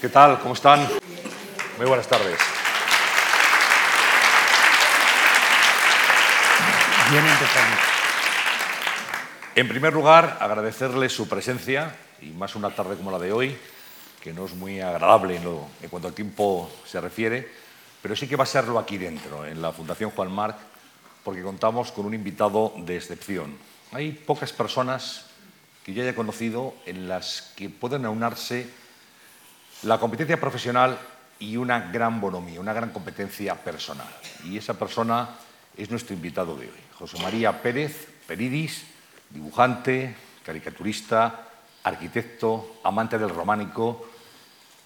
¿Qué tal? ¿Cómo están? Muy buenas tardes. Bien empezamos. En primer lugar, agradecerle su presencia, y más una tarde como la de hoy, que no es muy agradable en, lo, en cuanto al tiempo se refiere, pero sí que va a serlo aquí dentro, en la Fundación Juan Marc, porque contamos con un invitado de excepción. Hay pocas personas que yo haya conocido en las que pueden aunarse la competencia profesional y una gran bonomía, una gran competencia personal. Y esa persona es nuestro invitado de hoy, José María Pérez Peridis, dibujante, caricaturista, arquitecto, amante del románico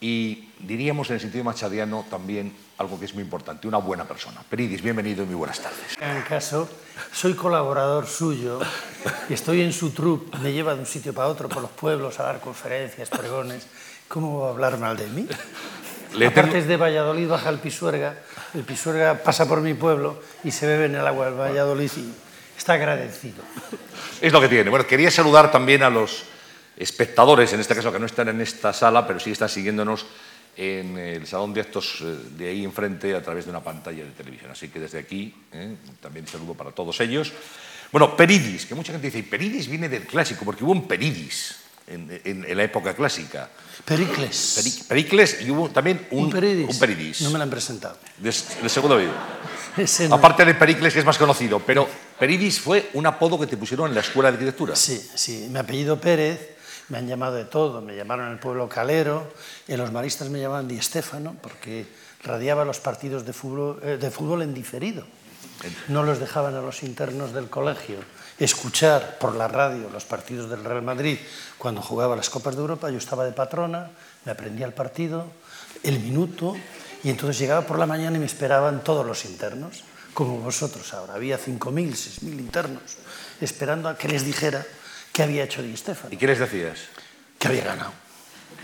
y diríamos en el sentido machadiano también algo que es muy importante, una buena persona. Peridis, bienvenido y muy buenas tardes. En caso, soy colaborador suyo y estoy en su troupe, me lleva de un sitio para otro por los pueblos a dar conferencias, pregones. ¿Cómo va a hablar mal de mí? Le Aparte tengo- es de Valladolid, baja el Pisuerga, el Pisuerga pasa por mi pueblo y se bebe en el agua del Valladolid y está agradecido. Es lo que tiene. Bueno, quería saludar también a los espectadores, en este caso que no están en esta sala, pero sí están siguiéndonos en el salón de actos eh, de ahí enfrente a través de una pantalla de televisión. Así que desde aquí eh, también saludo para todos ellos. Bueno, Peridis, que mucha gente dice, Peridis viene del clásico, porque hubo un Peridis en, en- en la época clásica. Pericles. Peri- Pericles y hubo también un, un Peridis. un Peridis, No me lo han presentado. de, de segundo vídeo. Ese no. Aparte de Pericles, que es más conocido, pero Peridis fue un apodo que te pusieron en la escuela de arquitectura. Sí, sí. Mi apellido Pérez, me han llamado de todo. Me llamaron el pueblo Calero, en los maristas me llamaban Di Stéfano, porque radiaba los partidos de fútbol, eh, de fútbol en diferido. No los dejaban a los internos del colegio escuchar por la radio los partidos del Real Madrid cuando jugaba las Copas de Europa. Yo estaba de patrona, me aprendía el partido, el minuto, y entonces llegaba por la mañana y me esperaban todos los internos, como vosotros ahora. Había 5.000, 6.000 internos esperando a que les dijera qué había hecho Di Stéfano ¿Y qué les decías? que había ganado.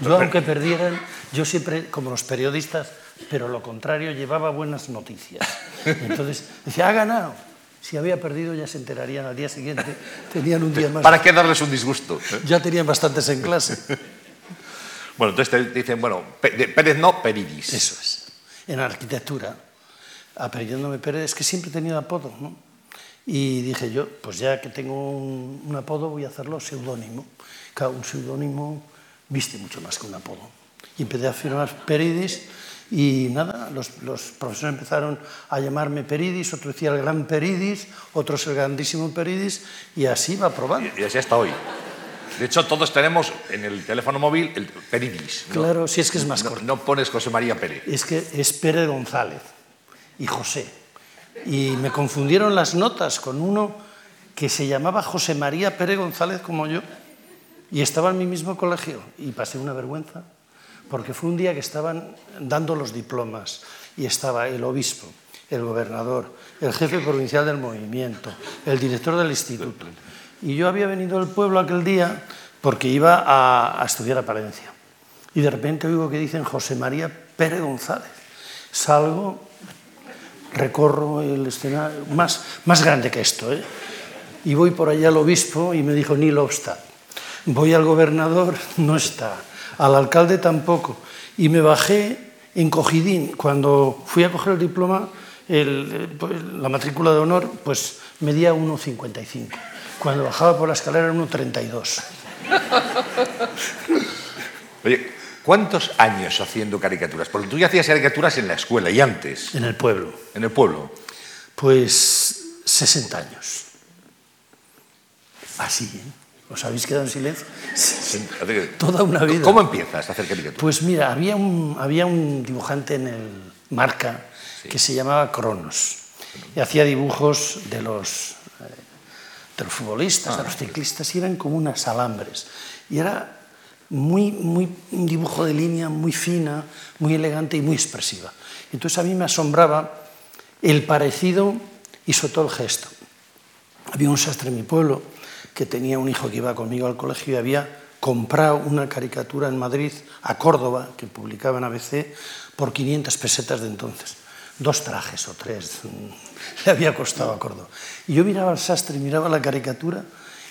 Yo, aunque perdieran, yo siempre, como los periodistas, pero lo contrario, llevaba buenas noticias. Entonces, decía, ha ganado. Si había perdido, ya se enterarían al día siguiente. Tenían un día más. ¿Para qué darles un disgusto? Ya tenían bastantes en clase. Bueno, entonces te dicen, bueno, Pérez no, Peridis. Eso es. En arquitectura, apellidándome Pérez, es que siempre he tenido apodo, ¿no? Y dije yo, pues ya que tengo un, un apodo, voy a hacerlo seudónimo. Claro, un seudónimo viste mucho más que un apodo. Y empecé a firmar Peridis y nada, los, los profesores empezaron a llamarme Peridis, otro decía el gran Peridis, otros el grandísimo Peridis, y así va probando. Y así hasta hoy. De hecho, todos tenemos en el teléfono móvil el Peridis. ¿no? Claro, si es que es más No, corto. no pones José María Pérez. es que es Pérez González y José. Y me confundieron las notas con uno que se llamaba José María Pérez González como yo y estaba en mi mismo colegio y pasé una vergüenza porque fue un día que estaban dando los diplomas y estaba el obispo, el gobernador, el jefe provincial del movimiento, el director del instituto. Y yo había venido al pueblo aquel día porque iba a, estudiar a Palencia. Y de repente oigo que dicen José María Pérez González. Salgo, recorro el escenario, más, más grande que esto, ¿eh? y voy por allá al obispo y me dijo, ni lo. Voy al gobernador, no está. Al alcalde tampoco. Y me bajé encogidín. Cuando fui a coger el diploma, el- la matrícula de honor, pues medía 1,55. Cuando bajaba por la escalera era 1,32. Oye, ¿cuántos años haciendo caricaturas? Porque tú ya hacías caricaturas en la escuela y antes, En el pueblo. en el pueblo. Pues 60 años. Así, ¿eh? ¿Os habéis quedado en silencio? Toda una vida. ¿Cómo empiezas a hacer caricaturas? Pues mira, había un, había un dibujante en el Marca que se llamaba Cronos y hacía dibujos de los, eh, de los futbolistas, de los ciclistas, y eran como unas alambres. Y era muy, muy, un dibujo de línea muy fina, muy elegante y muy expresiva. Entonces a mí me asombraba el parecido y sobre todo el gesto. Había un sastre en mi pueblo que tenía un hijo que iba conmigo al colegio y había comprado una caricatura en Madrid a Córdoba, que publicaba en ABC, por 500 pesetas de entonces. Dos trajes o tres mm, le había costado a Córdoba. Y yo miraba al sastre, miraba la caricatura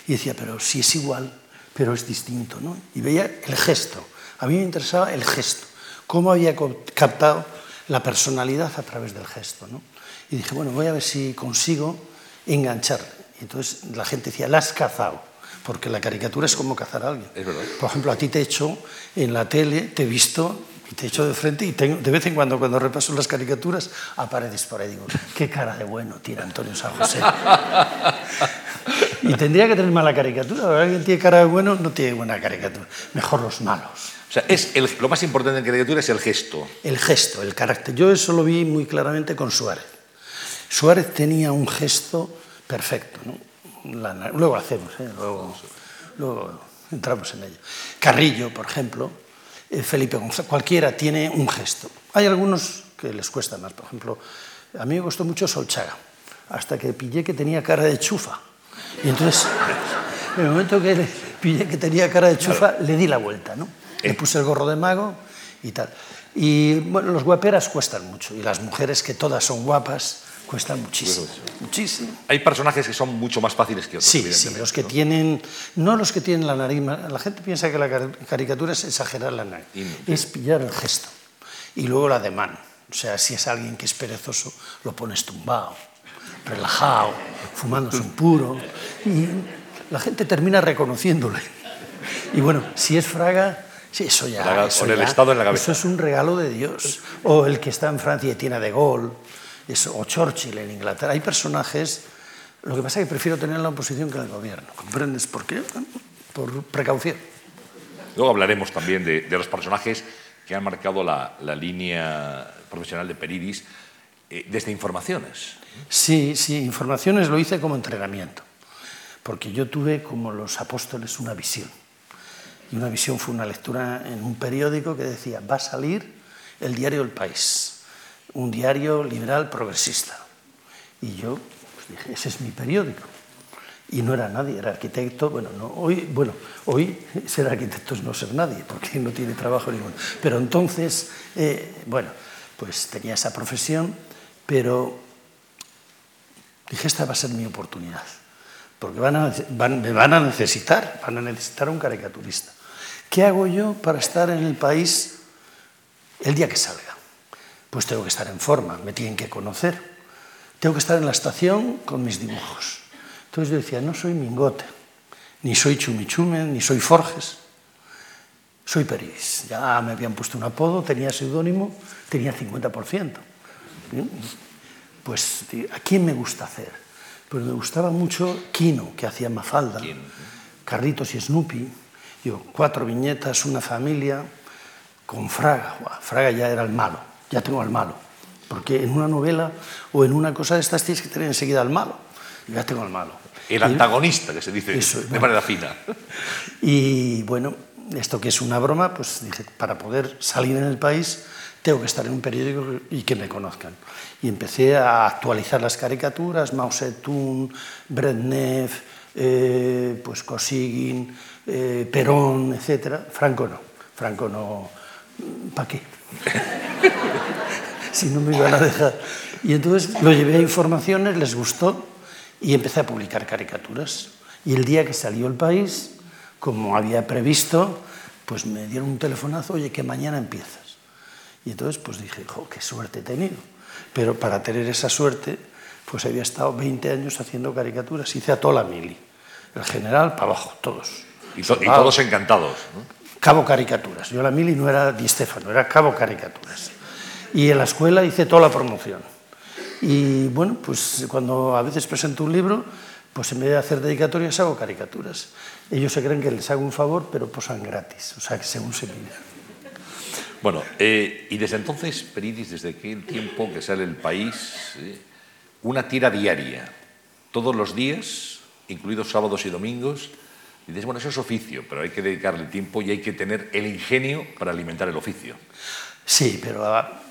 y decía, pero si es igual, pero es distinto, ¿no? Y veía el gesto. A mí me interesaba el gesto. cómo había captado la personalidad a través del gesto. ¿no? Y dije, bueno, voy a ver si consigo engancharle. Y entonces la gente decía, la has cazado, porque la caricatura es como cazar a alguien. Es verdad. Por ejemplo, a ti te he hecho en la tele, te he visto y te he hecho de frente y tengo, de vez en cuando cuando repaso las caricaturas apareces por ahí digo, qué cara de bueno tiene Antonio San José. y tendría que tener mala caricatura, alguien tiene cara de bueno, no tiene buena caricatura. Mejor los malos. O sea, es el- lo más importante en caricatura es el gesto. El gesto, el carácter. Yo eso lo vi muy claramente con Suárez. Suárez tenía un gesto perfecto. ¿no? La na- luego hacemos, ¿eh? luego, luego entramos en ello. Carrillo, por ejemplo, eh, Felipe González, cualquiera tiene un gesto. Hay algunos que les cuesta más. Por ejemplo, a mí me costó mucho Solchaga, hasta que pillé que tenía cara de chufa. Y entonces, en el momento que pillé que tenía cara de chufa, le di la vuelta, ¿no? Le puse el gorro de mago y tal. Y bueno, los guaperas cuestan mucho, y las mujeres que todas son guapas cuestan muchísimo, muchísimo. Hay personajes que son mucho más fáciles que otros. Sí, los que ¿no? tienen, no los que tienen la nariz, la gente piensa que la car- caricatura es exagerar la nariz, Y es pillar el gesto y luego la de mano. O sea, si es alguien que es perezoso, lo pones tumbado, relajado, fumándose un puro y la gente termina reconociéndole. Y bueno, si es Fraga, sí, eso ya, con el ya- Estado en la cabeza. Eso es un regalo de Dios. O el que está en Francia y tiene De Gaulle, o Churchill en Inglaterra. Hay personajes, lo que pasa es que prefiero tener en la oposición que el gobierno. ¿Comprendes por qué? Por precaución. Luego hablaremos también de, de los personajes que han marcado la, la línea profesional de Peridis eh, desde informaciones. Sí, sí, informaciones lo hice como entrenamiento, porque yo tuve como los apóstoles una visión. Y una visión fue una lectura en un periódico que decía, va a salir el diario El País, un diario liberal progresista. Y yo pues, dije, ese es mi periódico. Y no era nadie, era arquitecto. Bueno, no, hoy, bueno, hoy ser arquitecto es no ser nadie, porque no tiene trabajo ninguno. Pero entonces, eh, bueno, pues tenía esa profesión, pero dije, esta va a ser mi oportunidad, porque van a, me van a necesitar, van a necesitar un caricaturista. ¿Qué hago yo para estar en el país el día que salga? Pues tengo que estar en forma, me tienen que conocer. Tengo que estar en la estación con mis dibujos. Entonces yo decía, no soy Mingote, ni soy Chumichume, ni soy Forges, soy Peris. Ya me habían puesto un apodo, tenía seudónimo, tenía 50%. ¿Bien? Pues, ¿a quién me gusta hacer? Pues me gustaba mucho Kino, que hacía Mafalda, Carritos y Snoopy. Yo, cuatro viñetas, una familia, con Fraga. Fraga ya era el malo, ya tengo al malo. Porque en una novela o en una cosa de estas tienes que tener enseguida al malo. Ya tengo al malo. El antagonista, que se dice Eso, de bueno. manera fina. Y bueno, esto que es una broma, pues dije, para poder salir en el país tengo que estar en un periódico y que me conozcan. Y empecé a actualizar las caricaturas, Mao Zedong, Brezhnev, eh, pues Kosygin, eh, Perón, etc. Franco no, Franco no, ¿para qué? si no me iban a dejar. Y entonces lo llevé a informaciones, les gustó y empecé a publicar caricaturas. Y el día que salió el país, como había previsto, pues me dieron un telefonazo, oye, que mañana empiezas. Y entonces pues dije, jo, qué suerte he tenido. Pero para tener esa suerte, pues había estado 20 años haciendo caricaturas. Hice a toda la mili. El general para abajo, todos. Y, to- y Soldado. todos encantados. ¿no? Cabo Caricaturas. Yo la mili no era Di Stefano, era Cabo Caricaturas. Y en la escuela hice toda la promoción. Y bueno, pues cuando a veces presento un libro, pues en vez de hacer dedicatorias hago caricaturas. Ellos se creen que les hago un favor, pero posan gratis, o sea que según se pide. Bueno, eh, y desde entonces, Peridis, desde aquel tiempo que sale el país, eh, una tira diaria, todos los días, incluidos sábados y domingos. Y dices, bueno, eso es oficio, pero hay que dedicarle tiempo y hay que tener el ingenio para alimentar el oficio. Sí, pero ah,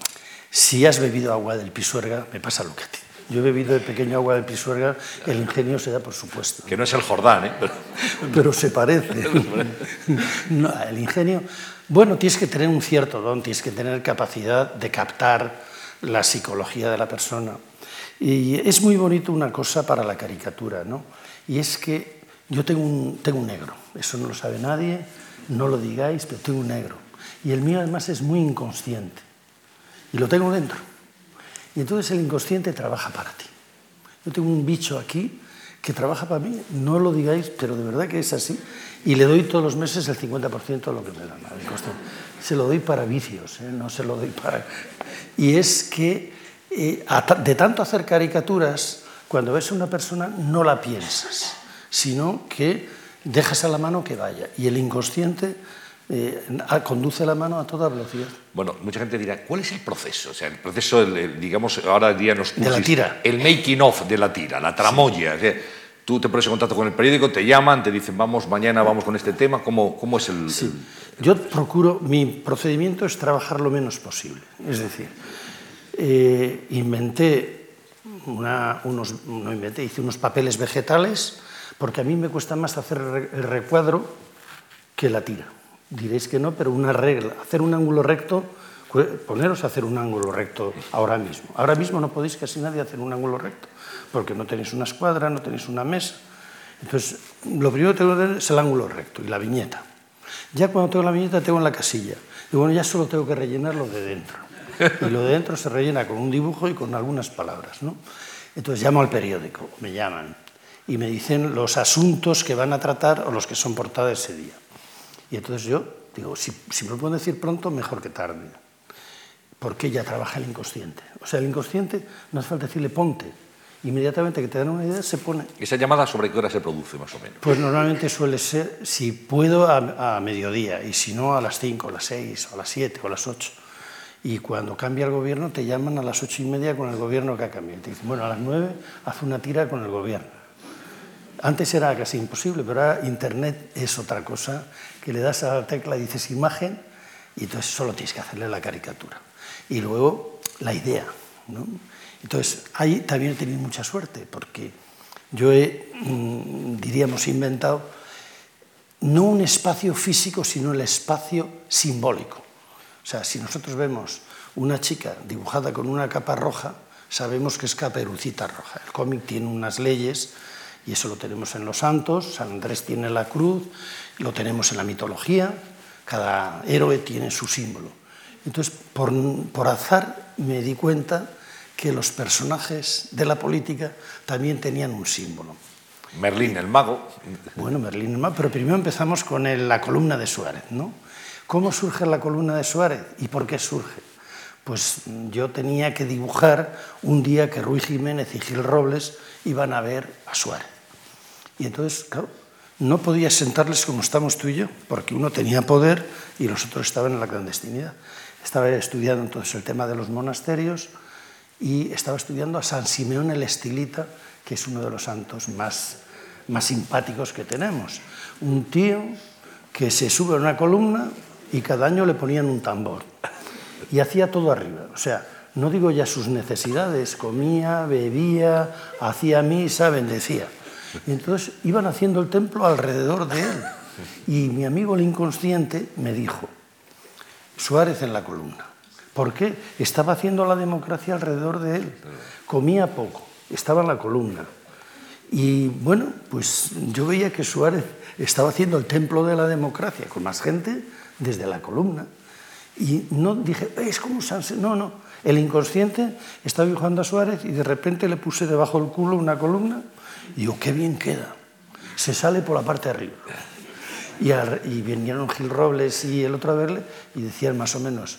si has bebido agua del Pisuerga, me pasa lo que a ti. Yo he bebido de pequeño agua del Pisuerga, el ingenio se da por supuesto. Que no es el Jordán, ¿eh? Pero- pero se parece. No, el ingenio, bueno, tienes que tener un cierto don, tienes que tener capacidad de captar la psicología de la persona. Y es muy bonito una cosa para la caricatura, ¿no? Y es que yo tengo un, tengo un negro, eso no lo sabe nadie, no lo digáis, pero tengo un negro. Y el mío además es muy inconsciente. Y lo tengo dentro. Y entonces el inconsciente trabaja para ti. Yo tengo un bicho aquí que trabaja para mí, no lo digáis, pero de verdad que es así. Y le doy todos los meses el 50% de lo que me da. Se lo doy para vicios, ¿eh? no se lo doy para... Y es que eh, de tanto hacer caricaturas, cuando ves a una persona no la piensas, sino que dejas a la mano que vaya. Y el inconsciente eh, conduce la mano a toda velocidad. Bueno, mucha gente dirá, ¿cuál es el proceso? O sea, el proceso, digamos, ahora día nos De la tira. El making of de la tira, la tramoya. tú te pones en contacto con el periódico, te llaman, te dicen, vamos, mañana vamos con este tema. ¿Cómo, cómo es el, sí. Yo procuro, mi procedimiento es trabajar lo menos posible. Es decir, eh, inventé, una, unos, no inventé, hice unos papeles vegetales, porque a mí me cuesta más hacer el recuadro que la tira. Diréis que no, pero una regla, hacer un ángulo recto, poneros a hacer un ángulo recto ahora mismo. Ahora mismo no podéis casi nadie hacer un ángulo recto, porque no tenéis una escuadra, no tenéis una mesa. Entonces, lo primero que tengo que tener es el ángulo recto y la viñeta. Ya cuando tengo la viñeta tengo en la casilla. Y bueno, ya solo tengo que rellenar lo de dentro. Y lo de dentro se rellena con un dibujo y con algunas palabras. ¿no? Entonces llamo al periódico, me llaman y me dicen los asuntos que van a tratar o los que son portada ese día. Y entonces yo digo, si, me lo puedo decir pronto, mejor que tarde. Porque ya trabaja el inconsciente. O sea, el inconsciente no hace falta decirle ponte. Inmediatamente que te dan una idea, se pone. ¿Esa llamada sobre qué hora se produce, más o menos? Pues normalmente suele ser, si puedo, a, mediodía, y si no, a las 5, a las 6, a las 7 o a las 8. Y cuando cambia el gobierno, te llaman a las 8 y media con el gobierno que ha cambiado. Te dicen, bueno, a las 9 haz una tira con el gobierno. Antes era casi imposible, pero ahora Internet es otra cosa, que le das a la tecla y dices imagen y entonces solo tienes que hacerle la caricatura. Y luego la idea. ¿no? Entonces ahí también he tenido mucha suerte porque yo he, mm, diríamos, inventado no un espacio físico, sino el espacio simbólico. O sea, si nosotros vemos una chica dibujada con una capa roja, sabemos que es caperucita roja. El cómic tiene unas leyes y eso lo tenemos en los santos, San Andrés tiene la cruz, lo tenemos en la mitología, cada héroe tiene su símbolo. Entonces, por, por azar me di cuenta que los personajes de la política también tenían un símbolo. Merlín el mago. Bueno, Merlín el mago, pero primero empezamos con la columna de Suárez. ¿no? ¿Cómo surge la columna de Suárez y por qué surge? Pues yo tenía que dibujar un día que Ruy Jiménez y Gil Robles iban a ver a Suárez. Y entonces, claro, no podía sentarles como estamos tú y yo, porque uno tenía poder y los otros estaban en la clandestinidad. Estaba estudiando entonces el tema de los monasterios y estaba estudiando a San Simeón el Estilita, que es uno de los santos más, más simpáticos que tenemos. Un tío que se sube a una columna y cada año le ponían un tambor. Y hacía todo arriba. O sea, no digo ya sus necesidades, comía, bebía, hacía misa, bendecía. Y entonces iban haciendo el templo alrededor de él. Y mi amigo el inconsciente me dijo, Suárez en la columna. ¿Por qué? Estaba haciendo la democracia alrededor de él. Comía poco, estaba en la columna. Y bueno, pues yo veía que Suárez estaba haciendo el templo de la democracia con más gente desde la columna. Y no dije, es como San... No, no. El inconsciente estaba dibujando a Suárez y de repente le puse debajo del culo una columna y digo, qué bien queda. Se sale por la parte de arriba. Y, y vinieron Gil Robles y el otro a verle y decían más o menos,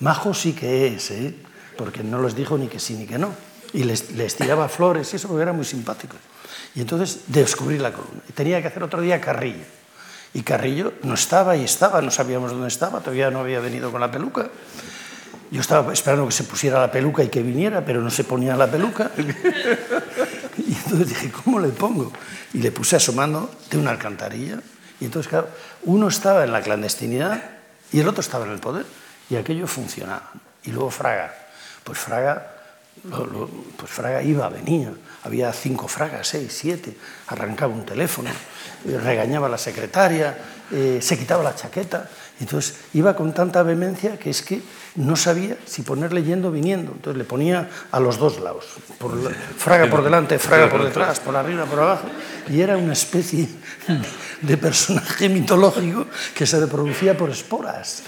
majo sí que es, ¿eh? porque no les dijo ni que sí ni que no. Y les, les tiraba flores y eso porque era muy simpático. Y entonces descubrí la columna. Y tenía que hacer otro día Carrillo. Y Carrillo no estaba y estaba, no sabíamos dónde estaba, todavía no había venido con la peluca. Yo estaba esperando que se pusiera la peluca y que viniera, pero no se ponía la peluca. Y entonces dije, ¿cómo le pongo? Y le puse asomando de una alcantarilla. Y entonces, claro, uno estaba en la clandestinidad y el otro estaba en el poder. Y aquello funcionaba. Y luego Fraga. Pues Fraga, pues Fraga iba, venía. Había cinco Fragas, seis, siete. Arrancaba un teléfono, regañaba a la secretaria, eh, se quitaba la chaqueta. Entonces iba con tanta vehemencia que es que no sabía si ponerle yendo o viniendo. Entonces le ponía a los dos lados, fraga por delante, fraga por detrás, por arriba, por abajo. Y era una especie de personaje mitológico que se reproducía por esporas,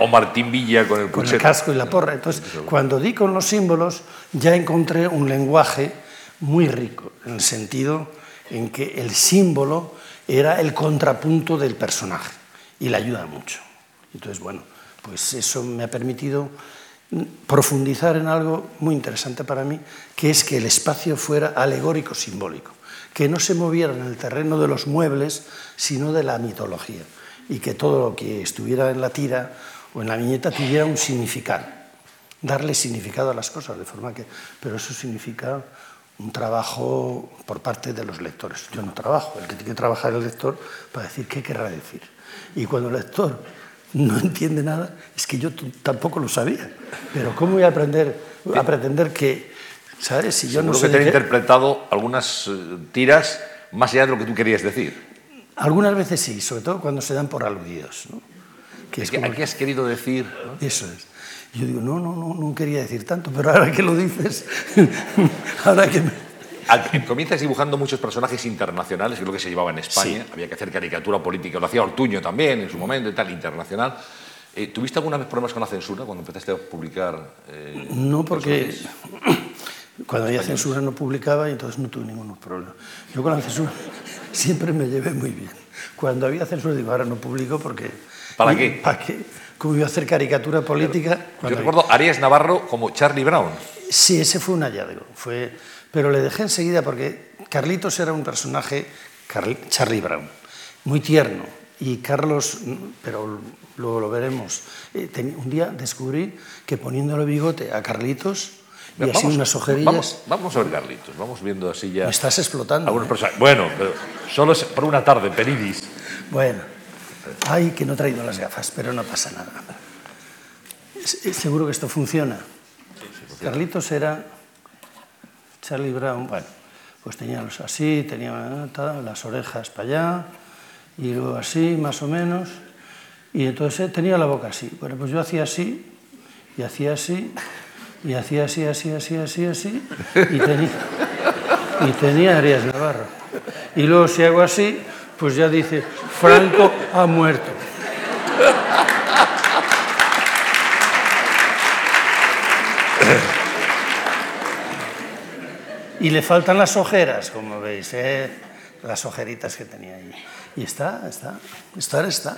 O Martín Villa con el con el puchero. casco y la porra. Entonces, cuando di con los símbolos, ya encontré un lenguaje muy rico, en el sentido en que el símbolo era el contrapunto del personaje y le ayuda mucho. Entonces, bueno, pues eso me ha permitido profundizar en algo muy interesante para mí, que es que el espacio fuera alegórico simbólico, que no se moviera en el terreno de los muebles, sino de la mitología, y que todo lo que estuviera en la tira o en la viñeta tuviera un significado, darle significado a las cosas, de forma que, pero eso significa un trabajo por parte de los lectores. Yo no trabajo, el que tiene que trabajar el lector para decir qué querrá decir. Y cuando el lector no entiende nada, es que yo tampoco lo sabía. Pero ¿cómo voy a aprender a pretender que, ¿sabes? Si yo no Seguro sé que te qué- interpretado algunas eh, tiras más allá de lo que tú querías decir. Algunas veces sí, sobre todo cuando se dan por aludidos. ¿no? Que es ¿Qué, como ¿Qué has querido decir? no? Eso es. Yo digo, no, no, no, no quería decir tanto, pero ahora que lo dices, ahora que me... Comienzas dibujando muchos personajes internacionales, que es lo que se llevaba en España. Había que hacer caricatura política, lo hacía Ortuño también en su momento y tal, internacional. Eh, ¿Tuviste alguna vez problemas con la censura cuando empezaste a publicar? eh, No, porque cuando había censura no publicaba y entonces no tuve ningún problema. Yo con la censura siempre me llevé muy bien. Cuando había censura digo, ahora no publico porque... ¿Para qué? ¿Para qué? Como iba a hacer caricatura política... Yo recuerdo Arias Navarro como Charlie Brown. Sí, ese fue un hallazgo. Fue... Pero le dejé enseguida porque Carlitos era un personaje, Carl- Charlie Brown, muy tierno. Y Carlos, pero luego lo veremos, eh, un día descubrí que poniéndole bigote a Carlitos y así unas ojerillas, Vamos, vamos a ver, Carlitos. Vamos viendo así ya. me estás explotando. ¿eh? Bueno, pero solo es por una tarde, Peridis. Bueno, ay, que no he traído las gafas, pero no pasa nada. Seguro que esto funciona. Carlitos era Charlie Brown, bueno, pues tenía los así, tenía eh, las orejas para allá, y luego así, más o menos, y entonces eh, tenía la boca así. Bueno, pues yo hacía así, y hacía así, y hacía así, así, así, así, así, y tenía, y tenía Arias Navarro. Y luego si hago así, pues ya dice, Franco ha muerto. Y le faltan las ojeras, como veis, ¿eh? las ojeritas que tenía ahí. Y está, está, estar está.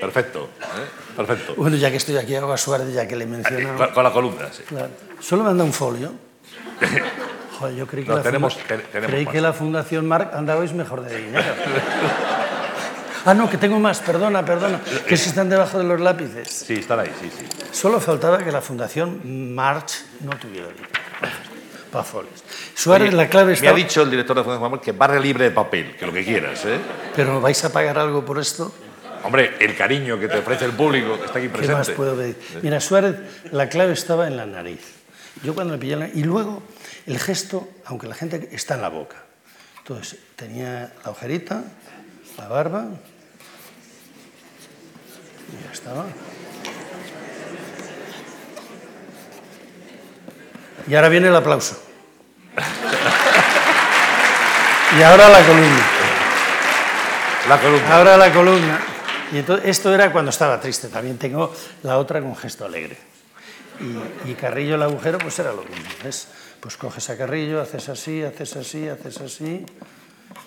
Perfecto. ¿eh? Perfecto. Bueno, ya que estoy aquí, hago a Suárez, ya que le menciono. Con, con la columna, sí. Claro. Solo me anda un folio. Joder, yo creí que, No, la, tenemos- funda- te- tenemos creí que la Fundación Marc andabais mejor de dinero. ah, no, que tengo más, perdona, perdona. Que si están debajo de los lápices. Sí, están ahí, sí, sí. Solo faltaba que la Fundación March no tuviera folios. Suárez, Oye, la clave Me está. ha dicho el director de Fundación Juan Manuel que barre libre de papel, que lo que quieras, ¿eh? Pero ¿vais a pagar algo por esto? Hombre, el cariño que te ofrece el público que está aquí ¿Qué más presente. puedo pedir? Mira, Suárez, la clave estaba en la nariz. Yo cuando le pillé la... Y luego, el gesto, aunque la gente está en la boca. Entonces, tenía la ojerita, la barba... Y ya estaba. Y ahora viene el aplauso. Y ahora la columna. La columna. Ahora la columna. Y entonces, esto era cuando estaba triste. También tengo la otra con gesto alegre. Y, y Carrillo el agujero, pues era lo mismo. ¿ves? Pues coges a Carrillo, haces así, haces así, haces así.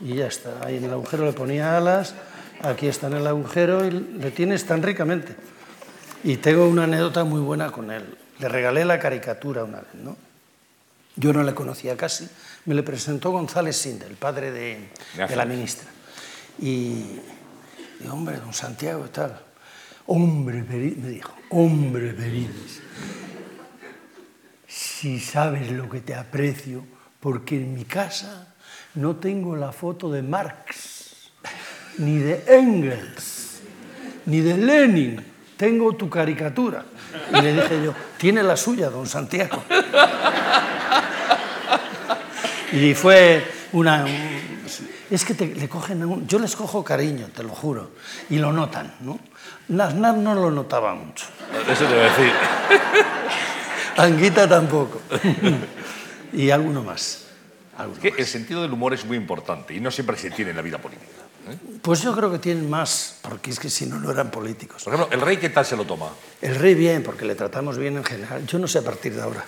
Y ya está. Ahí en el agujero le ponía alas. Aquí está en el agujero y le tienes tan ricamente. Y tengo una anécdota muy buena con él. Le regalé la caricatura una vez, ¿no? Yo no le conocía casi. Me le presentó González Sinde, el padre de, de la ministra. Y digo, hombre, don Santiago y tal. Hombre, Peri-", me dijo, hombre, Perides, si sabes lo que te aprecio, porque en mi casa no tengo la foto de Marx, ni de Engels, ni de Lenin, tengo tu caricatura. Y le dije yo, tiene la suya, don Santiago. Y fue una... es que te- le cogen un- Yo les cojo cariño, te lo juro, y lo notan, ¿no? Aznar no lo notaba mucho. Eso te voy a decir. Anguita tampoco. y alguno más. alguno Que más. el sentido del humor es muy importante y no siempre se tiene en la vida política. ¿Eh? Pues yo creo que tienen más, porque es que si no, no eran políticos. Por ejemplo, ¿el rey qué tal se lo toma? El rey bien, porque le tratamos bien en general. Yo no sé a partir de ahora.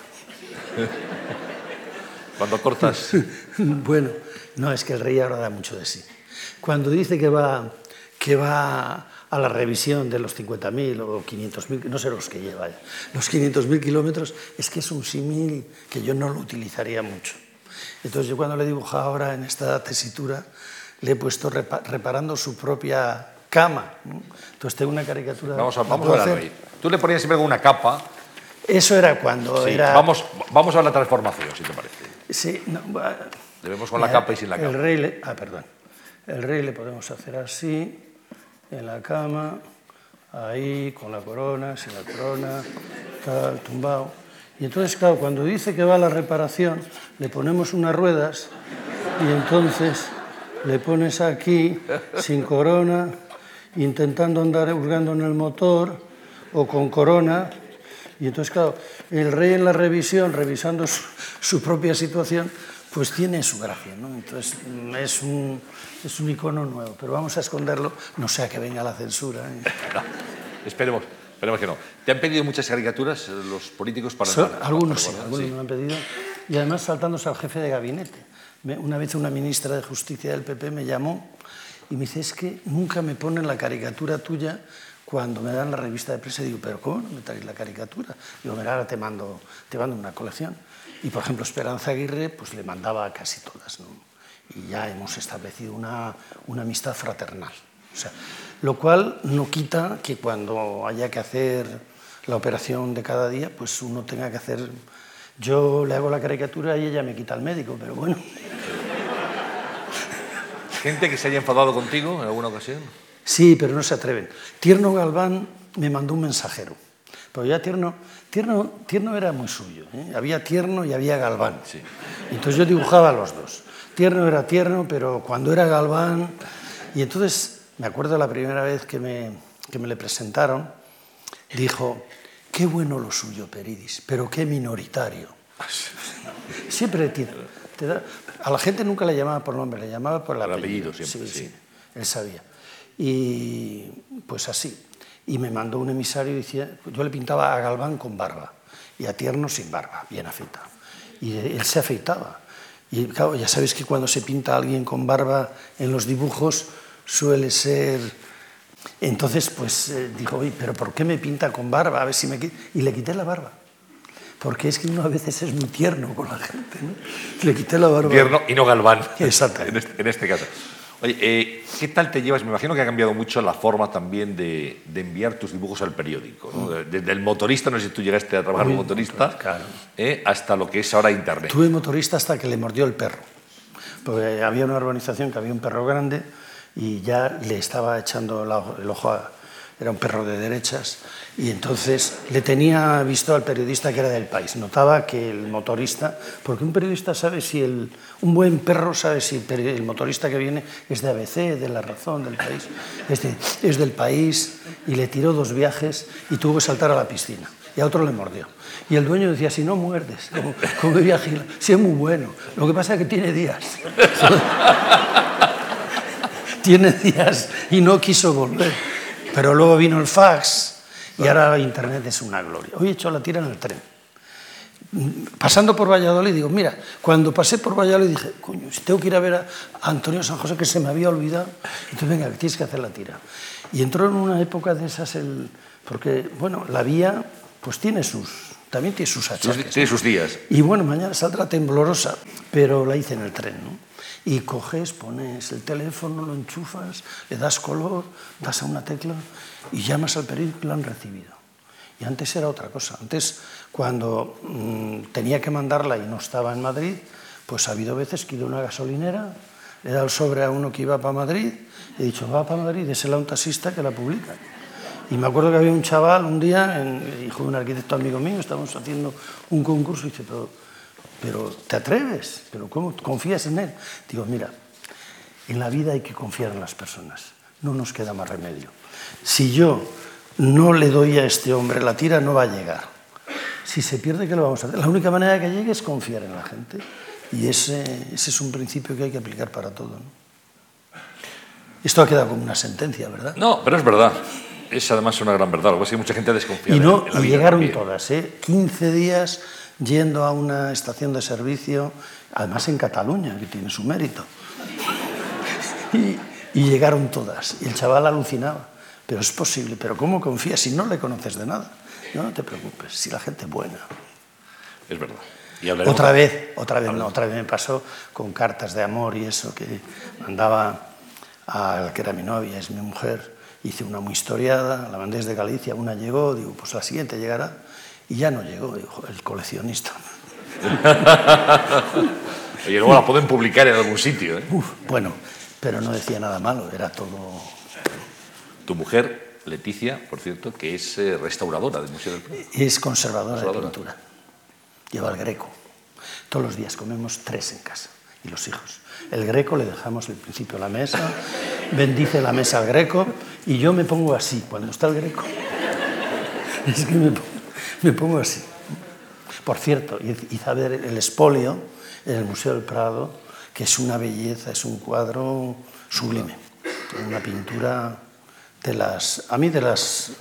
Cuando cortas... Bueno, no, es que el rey ahora da mucho de sí. Cuando dice que va, que va a la revisión de los 50.000 o 500.000, no sé los que lleva ya, los 500.000 kilómetros, es que es un símil que yo no lo utilizaría mucho. Entonces yo cuando le he dibujado ahora en esta tesitura, le he puesto repa- reparando su propia cama. Entonces tengo una caricatura... Vamos a, ¿la vamos a rey. Tú le ponías siempre con una capa. Eso era cuando Sí, era... Vamos, vamos a la transformación, si te parece. Sí, no, vemos con la Mira, capa y sin la el capa. Rey le, ah, perdón. El rey le podemos hacer así, en la cama, ahí, con la corona, sin la corona, tal, tumbado. Y entonces, claro, cuando dice que va a la reparación, le ponemos unas ruedas y entonces le pones aquí, sin corona, intentando andar hurgando en el motor o con corona. Y entonces, claro, el rey en la revisión, revisando su, su propia situación, pues tiene su gracia, ¿no? Entonces, es un, es un icono nuevo, pero vamos a esconderlo, no sea que venga la censura. ¿eh? No, esperemos, esperemos que no. ¿Te han pedido muchas caricaturas eh, los políticos para... So- para- algunos sí, algunos me lo han pedido. Y además saltándose al jefe de gabinete. Una vez una ministra de Justicia del PP me llamó y me dice, es que nunca me ponen la caricatura tuya cuando me dan la revista de prensa. Digo, pero ¿cómo no me traes la caricatura? Digo, mira, ahora te mando, te mando una colección. Y por ejemplo, Esperanza Aguirre, pues le mandaba casi todas. Y ya hemos establecido una, una amistad fraternal. Lo cual no quita que cuando haya que hacer la operación de cada día, pues uno tenga que hacer... Yo le hago la caricatura y ella me quita al médico, pero bueno. ¿Gente que se haya enfadado contigo en alguna ocasión? Sí, pero no se atreven. Tierno Galván me mandó un mensajero. Pero ya Tierno, Tierno, Tierno era muy suyo. ¿eh? Había Tierno y había Galván. Sí. Entonces yo dibujaba a los dos. Tierno era Tierno, pero cuando era Galván... Y entonces me acuerdo la primera vez que me, que me le presentaron, dijo, qué bueno lo suyo, Peridis, pero qué minoritario. Siempre te, te da... A la gente nunca le llamaba por nombre, le llamaba por el apellido. apellido siempre, sí. Él sabía. Y pues así. Y me mandó un emisario y decía, yo le pintaba a Galván con barba y a Tierno sin barba, bien afeitado. Y él se afeitaba. Y claro, ya sabes que cuando se pinta a alguien con barba en los dibujos suele ser... Entonces, pues eh, dijo, oye, pero ¿por qué me pinta con barba? A ver si me... qui-". Y le quité la barba. Porque es que uno a veces es muy tierno con la gente, ¿no? Le quité la barba. Tierno y no Galván. Exactamente. En este, en este caso. Oye, eh, ¿qué tal te llevas? Me imagino que ha cambiado mucho la forma también de, de enviar tus dibujos al periódico. ¿no? Desde el motorista, no sé si tú llegaste a trabajar como motorista, claro. eh, hasta lo que es ahora Internet. Tuve motorista hasta que le mordió el perro. Porque había una urbanización que había un perro grande y ya le estaba echando la- el ojo a... Era un perro de derechas y entonces le tenía visto al periodista que era del país. Notaba que el motorista, porque un periodista sabe si el, un buen perro sabe si el, motorista que viene es de ABC, de La Razón, del país, es, de- es del país y le tiró dos viajes y tuvo que saltar a la piscina y a otro le mordió. Y el dueño decía, si no muerdes, como, como viaje, si es muy bueno, lo que pasa es que tiene días. tiene días y no quiso volver. Pero luego vino el fax y ahora Internet es una gloria. Hoy he hecho la tira en el tren. Pasando por Valladolid, digo, mira, cuando pasé por Valladolid dije, coño, si tengo que ir a ver a Antonio San José, que se me había olvidado, entonces venga, tienes que hacer la tira. Y entró en una época de esas, el, porque, bueno, la vía, pues tiene sus, también tiene sus Sus- achaques. Tiene sus días. Y bueno, mañana saldrá temblorosa, pero la hice en el tren, ¿no? Y coges, pones el teléfono, lo enchufas, le das color, das a una tecla y llamas al periódico y lo han recibido. Y antes era otra cosa. Antes, cuando mm, tenía que mandarla y no estaba en Madrid, pues ha habido veces que he a una gasolinera, le he dado el sobre a uno que iba para Madrid, y he dicho, va para Madrid, désela a un taxista que la publica. Y me acuerdo que había un chaval un día, en- hijo de un arquitecto amigo mío, estábamos haciendo un concurso y dice, pero, pero ¿te atreves? ¿Pero cómo confías en él? Digo, mira, En la vida hay que confiar en las personas. No nos queda más remedio. Si yo no le doy a este hombre la tira, no va a llegar. Si se pierde, ¿qué lo vamos a hacer? La única manera de que llegue es confiar en la gente. Y ese, ese es un principio que hay que aplicar para todo. ¿no? Esto ha quedado como una sentencia, ¿verdad? No, pero es verdad. Es además una gran verdad. Lo que pasa es que mucha gente desconfía. Y, no, y llegaron también. todas, ¿eh? 15 días yendo a una estación de servicio, además en Cataluña, que tiene su mérito. Y, y llegaron todas. Y el chaval alucinaba. Pero es posible, pero ¿cómo confías si no le conoces de nada? No, no te preocupes, si la gente es buena. Es verdad. Y Otra vez, otra vez, no, otra vez me pasó con cartas de amor y eso que mandaba al que era mi novia, es mi mujer. Hice una muy historiada, la mandé desde Galicia, una llegó, digo, pues la siguiente llegará. Y ya no llegó, digo, "Jo, el coleccionista. Oye, luego la pueden publicar en algún sitio. ¿eh? Uf, bueno, pero no decía nada malo, era todo... Tu mujer, Leticia, por cierto, que es eh, restauradora del Museo del Prado. Es conservadora de Conservadora. pintura. Lleva el greco. Todos los días comemos tres en casa y los hijos. El greco le dejamos al principio la mesa, bendice la mesa al greco y yo me pongo así cuando está el greco. Es que me pongo, me pongo así. Por cierto, hice a ver el espolio en el Museo del Prado, que es una belleza, es un cuadro sublime, una pintura de las, a mí de las,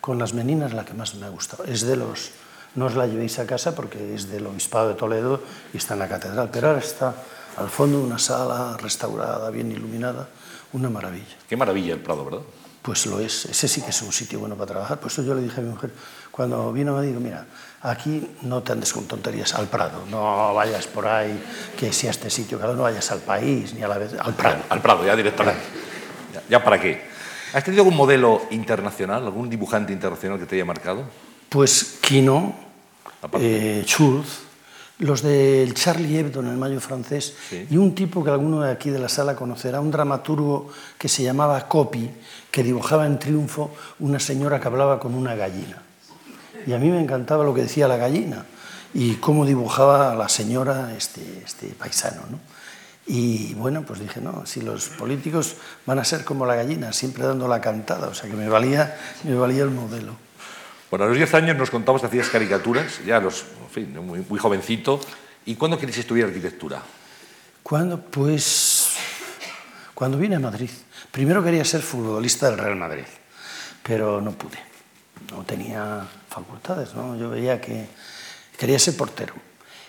con las meninas la que más me ha gustado. Es de los, no os la llevéis a casa porque es del Obispado de Toledo y está en la catedral, pero ahora está al fondo de una sala restaurada, bien iluminada, una maravilla. Qué maravilla el Prado, ¿verdad? Pues lo es, ese sí que es un sitio bueno para trabajar. Por eso yo le dije a mi mujer, cuando vino me digo, mira, aquí no te andes con tonterías al Prado, no vayas por ahí, que si a este sitio, claro, no vayas al país ni a la vez, al Prado. Al Prado, ya directamente. Ya, ¿Ya para qué? ¿Has tenido algún modelo internacional, algún dibujante internacional que te haya marcado? Pues Aparte. eh, Schulz, los del Charlie Hebdo en el Mayo francés, Sí. y un tipo que alguno de aquí de la sala conocerá, un dramaturgo que se llamaba Copy, que dibujaba en triunfo una señora que hablaba con una gallina. Y a mí me encantaba lo que decía la gallina y cómo dibujaba a la señora este, este paisano. ¿no? Y bueno, pues dije, no, si los políticos van a ser como la gallina, siempre dando la cantada, o sea que me valía, me valía el modelo. Bueno, a los 10 años nos contabas que hacías caricaturas, ya los, en fin, muy, muy jovencito. ¿Y cuándo querías estudiar arquitectura? ¿Cuándo? Pues cuando vine a Madrid. Primero quería ser futbolista del Real Madrid, pero no pude. No tenía facultades, ¿no? Yo veía que quería ser portero.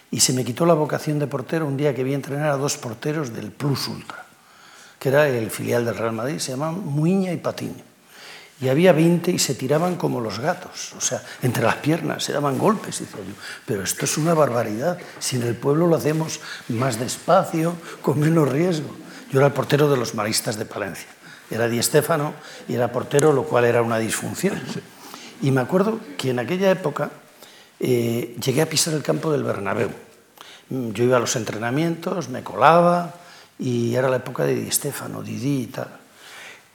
Y se me quitó la vocación de portero un día que vi entrenar a dos porteros del Plus Ultra, que era el filial del Real Madrid, se llamaban Muiña y Patiño. Y había 20 y se tiraban como los gatos, o sea, entre las piernas, se daban golpes. Y yo, pero esto es una barbaridad, si en el pueblo lo hacemos más despacio, con menos riesgo. Yo era el portero de los maristas de Palencia. Era Di Stéfano y era portero, lo cual era una disfunción. Y me acuerdo que en aquella época eh, llegué a pisar el campo del Bernabéu. Mm, Yo iba a los entrenamientos, me colaba y era la época de Di Stéfano, Didi y tal.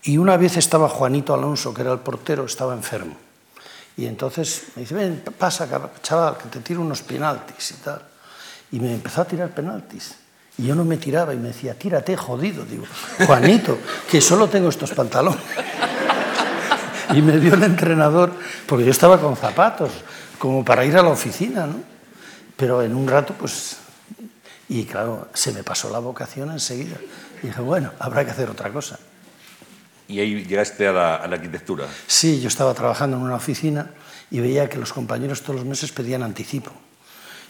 Y una vez estaba Juanito Alonso, que era el portero, estaba enfermo. Y entonces me dice, ven, pasa, chaval, que te tiro unos penaltis y tal. Y me empezó a tirar penaltis. Y yo no me tiraba y me decía, tírate, jodido. Digo, Juanito, que solo tengo estos pantalones. Y me vio el entrenador, porque yo estaba con zapatos, como para ir a la oficina, ¿no? Pero en un rato, pues... Y claro, se me pasó la vocación enseguida. Y dije, bueno, habrá que hacer otra cosa. Y ahí llegaste a la, a la arquitectura. Sí, yo estaba trabajando en una oficina y veía que los compañeros todos los meses pedían anticipo.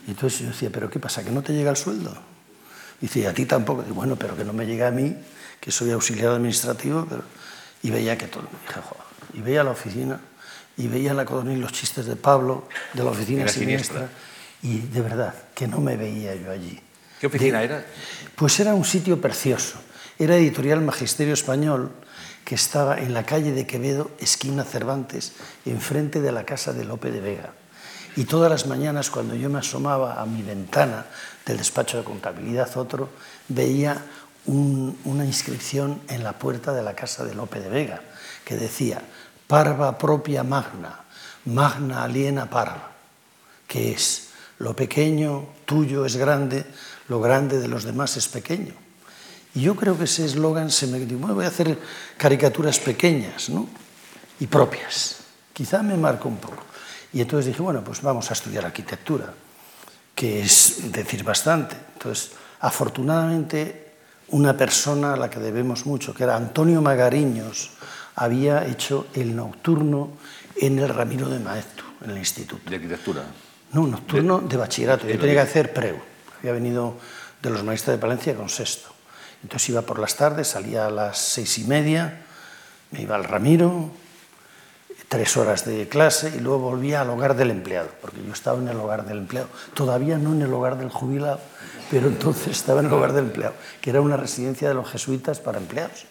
Y entonces yo decía, ¿pero qué pasa? ¿Que no te llega el sueldo? Y decía, a ti tampoco. Y bueno, pero que no me llega a mí, que soy auxiliar administrativo. Pero... Y veía que todo. Y, dije, "Joder". Y veía la oficina y veía en la codorniz los chistes de Pablo, de la oficina Era siniestra. Y de verdad, que no me veía yo allí. ¿Qué oficina De- era? Pues era un sitio precioso. Era Editorial Magisterio Español, que estaba en la calle de Quevedo, esquina Cervantes, enfrente de la casa de Lope de Vega. Y todas las mañanas, cuando yo me asomaba a mi ventana del despacho de contabilidad otro, veía un- una inscripción en la puerta de la casa de Lope de Vega, que decía, parva propia magna, magna aliena parva que es lo pequeño tuyo es grande, lo grande de los demás es pequeño. Y yo creo que ese eslogan se me dijo, voy a hacer caricaturas pequeñas ¿no? y propias. Quizá me marcó un poco. Y entonces dije, bueno, pues vamos a estudiar arquitectura, que es decir bastante. Entonces, afortunadamente, una persona a la que debemos mucho, que era Antonio Magariños, había hecho el nocturno en el Ramiro de Maeztu, en el instituto. ¿De arquitectura? No, nocturno de, de bachillerato. Yo tenía que hacer preu. Había venido de los maestros de Palencia con sexto. Entonces iba por las tardes, salía a las seis y media, me iba al Ramiro, tres horas de clase y luego volvía al hogar del empleado, porque yo estaba en el hogar del empleado, todavía no en el hogar del jubilado, pero entonces estaba en el hogar del empleado, que era una residencia de los jesuitas para empleados.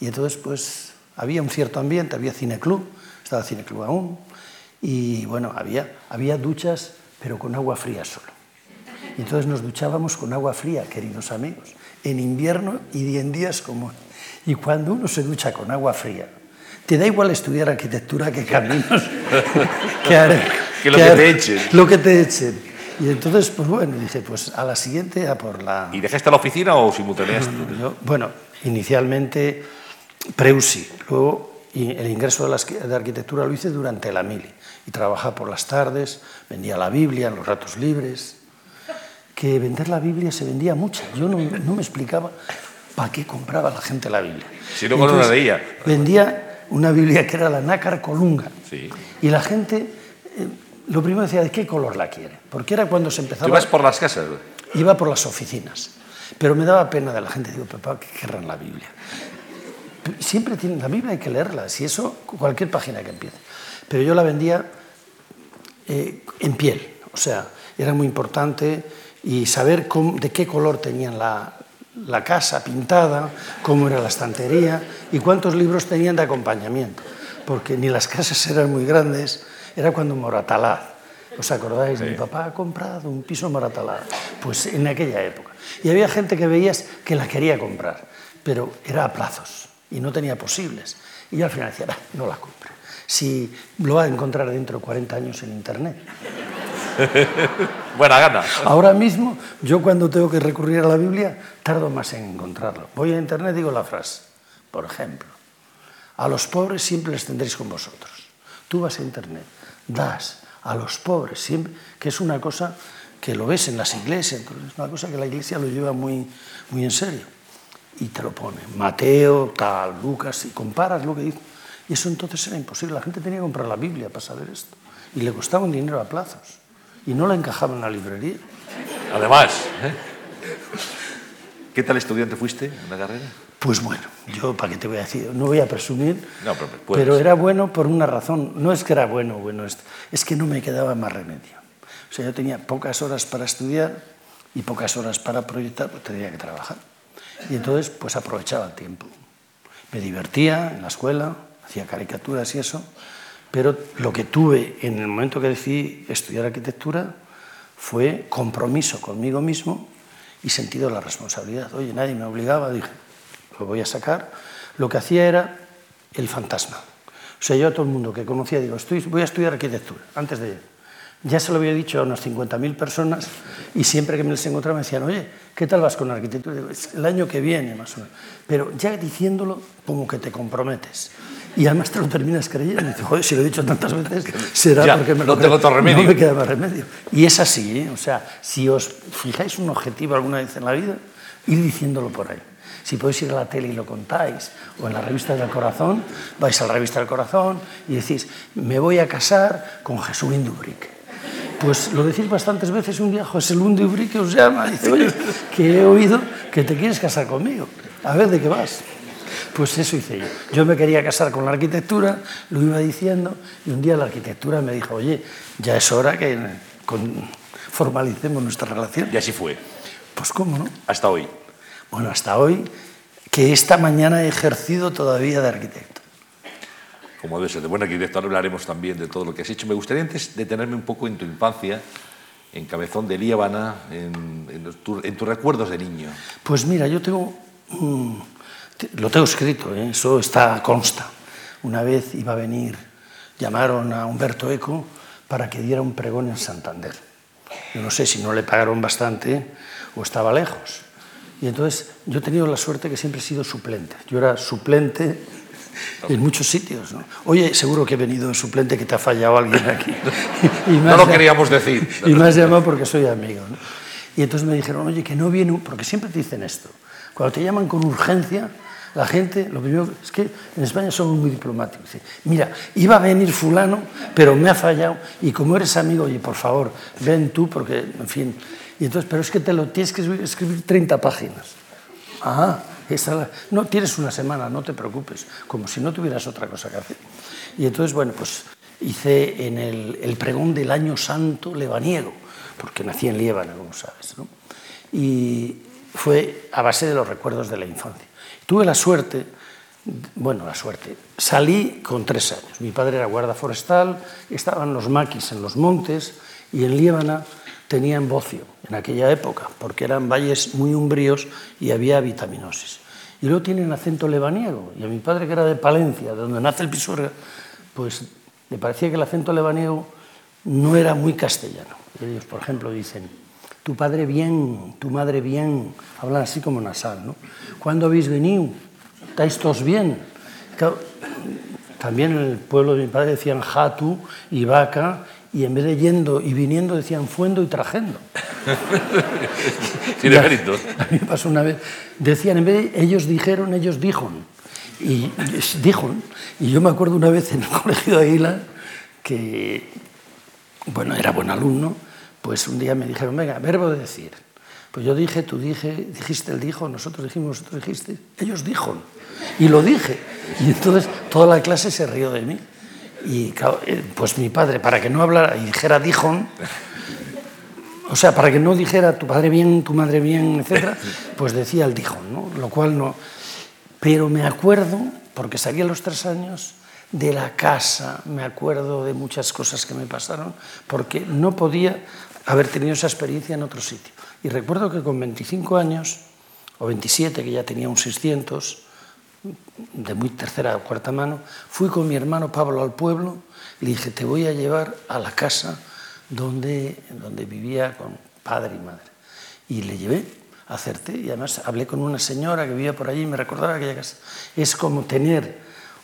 Y entonces pues había un cierto ambiente, había cineclub, estaba cineclub aún, y bueno, había, había duchas, pero con agua fría solo. Y entonces nos duchábamos con agua fría, queridos amigos, en invierno y en días como... Y cuando uno se ducha con agua fría, te da igual estudiar arquitectura que caminos, que, haré, que lo que, que te echen. Lo que te echen. Y entonces, pues bueno, dije, pues a la siguiente a por la... ¿Y dejaste la oficina o simultaneaste? Yo, bueno, inicialmente Preusi, luego el ingreso de, la, de arquitectura lo hice durante la mili y trabajaba por las tardes, vendía la Biblia en los ratos libres, que vender la Biblia se vendía mucho. Yo no, no me explicaba para qué compraba la gente la Biblia. Si no, no la leía. Vendía una Biblia que era la nácar colunga. Sí. Y la gente, eh, lo primero decía, ¿de qué color la quiere? Porque era cuando se empezaba... ¿Tú ibas por las casas? Iba por las oficinas. Pero me daba pena de la gente. Digo, papá, ¿qué querrán la Biblia? Siempre tienen la Biblia, hay que leerla. Si eso, cualquier página que empiece. Pero yo la vendía eh, en piel. O sea, era muy importante y saber cómo, de qué color tenían la, la casa pintada, cómo era la estantería y cuántos libros tenían de acompañamiento, porque ni las casas eran muy grandes, era cuando Moratalaz, ¿os acordáis? Sí. Mi papá ha comprado un piso en Moratalaz, pues en aquella época. Y había gente que veías que la quería comprar, pero era a plazos y no tenía posibles. Y yo al final decía, no la compre, si lo va a encontrar dentro de 40 años en Internet. Buena gana. Ahora mismo, yo cuando tengo que recurrir a la Biblia, tardo más en encontrarlo. Voy a internet y digo la frase. Por ejemplo, a los pobres siempre les tendréis con vosotros. Tú vas a internet, das a los pobres siempre, que es una cosa que lo ves en las iglesias, es una cosa que la iglesia lo lleva muy, muy en serio. Y te lo pone, Mateo, tal, Lucas, y comparas lo que dice. Y eso entonces era imposible. La gente tenía que comprar la Biblia para saber esto. Y le costaba un dinero a plazos y no la encajaba en la librería. Además, ¿eh? ¿qué tal estudiante fuiste en la carrera? Pues bueno, yo para qué te voy a decir, no voy a presumir, No, pero pero, era bueno por una razón. No es que era bueno, bueno, es, es que no me quedaba más remedio. O sea, yo tenía pocas horas para estudiar y pocas horas para proyectar, pues tenía que trabajar. Y entonces, pues aprovechaba el tiempo. Me divertía en la escuela, hacía caricaturas y eso, pero lo que tuve en el momento que decidí estudiar arquitectura fue compromiso conmigo mismo y sentido de la responsabilidad. Oye, nadie me obligaba, dije, lo voy a sacar. Lo que hacía era el fantasma. O sea, yo a todo el mundo que conocía digo, estoy, voy a estudiar arquitectura, antes de... Ya se lo había dicho a unas 50.000 personas y siempre que me les encontraba me decían, oye, ¿qué tal vas con la arquitectura? Digo, "Es el año que viene, más o menos. Pero ya diciéndolo, como que te comprometes. Y además te lo terminas creyendo. Y dices, joder, si lo he dicho tantas veces, será Ya, porque me no lo tengo creo". otro remedio. No me queda más remedio. Y es así, ¿eh? O sea, si os fijáis un objetivo alguna vez en la vida, ir diciéndolo por ahí. Si podéis ir a la tele y lo contáis, o en la revista del corazón, vais a la revista del corazón y decís, me voy a casar con Jesús Dubric. Pues lo decís bastantes veces, un día José Lundi Ubrique os llama y dice, oye, que he oído que te quieres casar conmigo. A ver, ¿de qué vas? Pues eso hice yo. Yo me quería casar con la arquitectura, lo iba diciendo, y un día la arquitectura me dijo, oye, ya es hora que con- formalicemos nuestra relación. Y así fue, Pues cómo no. hasta hoy. Bueno, hasta hoy, que esta mañana he ejercido todavía de arquitecto. Como debe ser, de buen arquitecto, hablaremos también de todo lo que has hecho. Me gustaría antes detenerme un poco en tu infancia, en Cabezón de Líbana, en, en tus recuerdos de niño. Pues mira, yo tengo, lo tengo escrito, ¿eh? eso está consta. Una vez iba a venir, llamaron a Humberto Eco para que diera un pregón en Santander. Yo no sé si no le pagaron bastante o estaba lejos. Y entonces yo he tenido la suerte que siempre he sido suplente. Yo era suplente en muchos sitios. ¿no? Oye, seguro que he venido en suplente que te ha fallado alguien aquí. y no lo queríamos decir. Y me has llamado porque soy amigo. ¿no? Y entonces me dijeron, oye, que no viene, porque siempre te dicen esto. Cuando te llaman con urgencia, la gente, lo primero es que en España somos muy diplomáticos. Mira, iba a venir fulano, pero me ha fallado y como eres amigo, oye, por favor, ven tú, porque, en fin. Y entonces, pero es que te lo tienes que escribir 30 páginas. Ah, no, tienes una semana, no te preocupes, como si no tuvieras otra cosa que hacer. Y entonces, bueno, pues hice en el, pregón del año santo lebaniego, porque nací en Líbana, como sabes. Y fue a base de los recuerdos de la infancia. Tuve la suerte, bueno, la suerte, salí con tres años. Mi padre era guarda forestal, estaban los maquis en los montes y en Líbana tenían bocio en aquella época, porque eran valles muy umbríos y había vitaminosis. Y luego tienen acento lebaniego. Y a mi padre, que era de Palencia, de donde nace el Pisuerga, pues le parecía que el acento lebaniego no era muy castellano. Ellos, por ejemplo, dicen, tu padre bien, tu madre bien, hablan así como nasal, ¿no? ¿Cuándo habéis venido? ¿Estáis todos bien? También en el pueblo de mi padre decían jatu y vaca, y en vez de yendo y viniendo decían fuendo y trajendo. Tiene mérito. A mí me pasó una vez, decían, en vez de ellos dijeron, ellos dijon. Y dijon. Y yo me acuerdo una vez en el colegio de Aguila que, bueno, era buen alumno, pues un día me dijeron, venga, verbo de decir. Pues yo dije, tú dije, dijiste, él dijo, nosotros dijimos, vosotros dijiste, ellos dijo. Y lo dije. Y entonces toda la clase se rió de mí. Y eh, pues mi padre, para que no hablara y dijera dijon, o sea, para que no dijera tu padre bien, tu madre bien, etc., pues decía el dijon, ¿no? Lo cual no. Pero me acuerdo, porque salí a los tres años, de la casa, me acuerdo de muchas cosas que me pasaron, porque no podía haber tenido esa experiencia en otro sitio. Y recuerdo que con 25 años, o 27, que ya tenía un 600, de muy tercera o cuarta mano, fui con mi hermano Pablo al pueblo le dije, te voy a llevar a la casa donde, donde vivía con padre y madre. Y le llevé a hacerte, y además hablé con una señora que vivía por allí y me recordaba aquella casa. Es como tener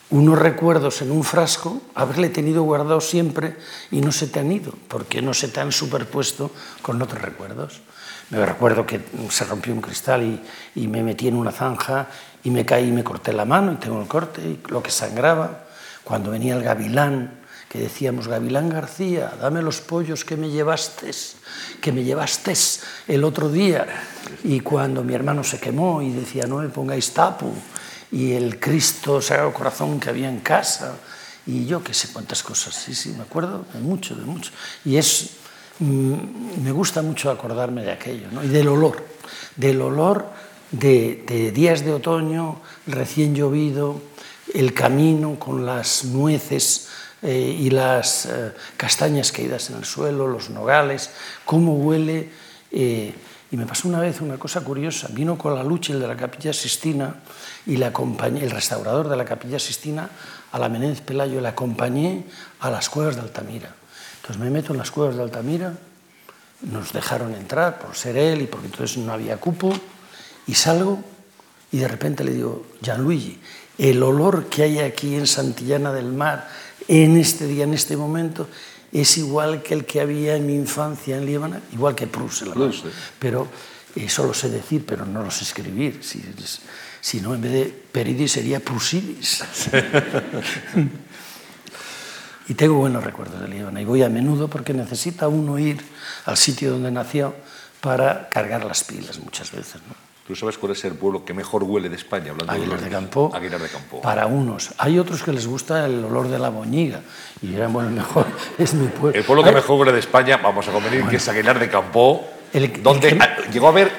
unos recuerdos en un frasco, haberle tenido guardado siempre y no se te han ido, porque no se te han superpuesto con otros recuerdos. Me recuerdo que se rompió un cristal y, y, me metí en una zanja y me caí y me corté la mano y tengo el corte y lo que sangraba. Cuando venía el gavilán, que decíamos, Gavilán García, dame los pollos que me llevaste, que me llevaste el otro día. Y cuando mi hermano se quemó y decía, no me pongáis tapu, y el Cristo Sagrado Corazón que había en casa, y yo qué sé cuántas cosas, sí, sí, me acuerdo de mucho, de mucho. Y es, mm, me gusta mucho acordarme de aquello, ¿no? y del olor, del olor de, días de otoño, recién llovido, el camino con las nueces eh, y las eh, castañas caídas en el suelo, los nogales, cómo huele. Eh, y me pasó una vez una cosa curiosa. Vino con la lucha el de la Capilla Sistina y le acompañé, el restaurador de la Capilla Sistina, a la Menéndez Pelayo, le acompañé a las cuevas de Altamira. Entonces me meto en las cuevas de Altamira, nos dejaron entrar por ser él y porque entonces no había cupo, y salgo y de repente le digo, Gianluigi, el olor que hay aquí en Santillana del Mar, en este día, en este momento, es igual que el que había en mi infancia en Líbana, igual que Proust, la Proust pero eso lo sé decir, pero no lo sé escribir. Si, si no, en vez de Peridis sería Prusidis. y tengo buenos recuerdos de Líbana y voy a menudo porque necesita uno ir al sitio donde nació para cargar las pilas muchas veces. ¿no? ¿Tú sabes cuál es el pueblo que mejor huele de España? Hablando Aguilar de, de Campo. Aguilar de Campo. Para unos. Hay otros que les gusta el olor de la boñiga. Y dirán, bueno, mejor es mi pueblo. El pueblo que mejor huele de España, vamos a convenir, bueno. que es Aguilar de Campo, el, donde el que... llegó a haber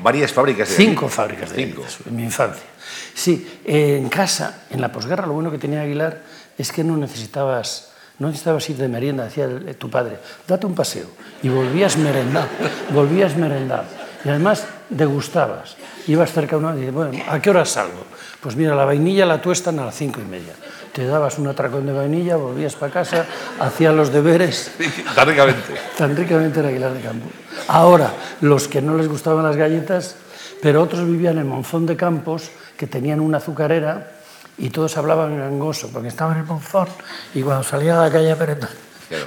varias fábricas de Cinco fábricas de Cinco. Galletas, en mi infancia. Sí, en casa, en la posguerra, lo bueno que tenía Aguilar es que no necesitabas no necesitabas ir de merienda, decía tu padre, date un paseo. Y volvías merendado, volvías merendado. Y además degustabas. Ibas cerca de uno y dices, bueno, ¿a qué hora salgo? Pues mira, la vainilla la tuestan a las cinco y media. Te dabas un atracón de vainilla, volvías para casa, hacías los deberes. Tan ricamente. Tan ricamente era Aguilar de Campo. Ahora, los que no les gustaban las galletas, pero otros vivían en Monzón de Campos, que tenían una azucarera y todos hablaban en angoso, porque estaban en Monzón y cuando salía a la calle Pereta,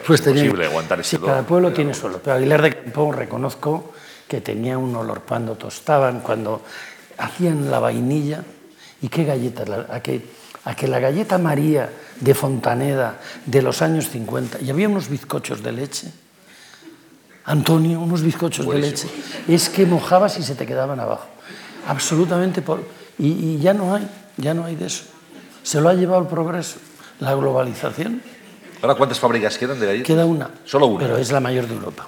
pues tenía... aguantar sí, cada pueblo tiene suelo, pero Aguilar de Campo reconozco que tenía un olor cuando tostaban, cuando hacían la vainilla, y qué galletas, a que, a que la galleta María de Fontaneda de los años 50, y había unos bizcochos de leche, Antonio, unos bizcochos de leche, es que mojabas y se te quedaban abajo. Absolutamente, por, y, y ya no hay, ya no hay de eso. Se lo ha llevado el progreso, la globalización. ¿Ahora cuántas fábricas quedan de galletas? Queda una. Solo una. Pero es la mayor de Europa.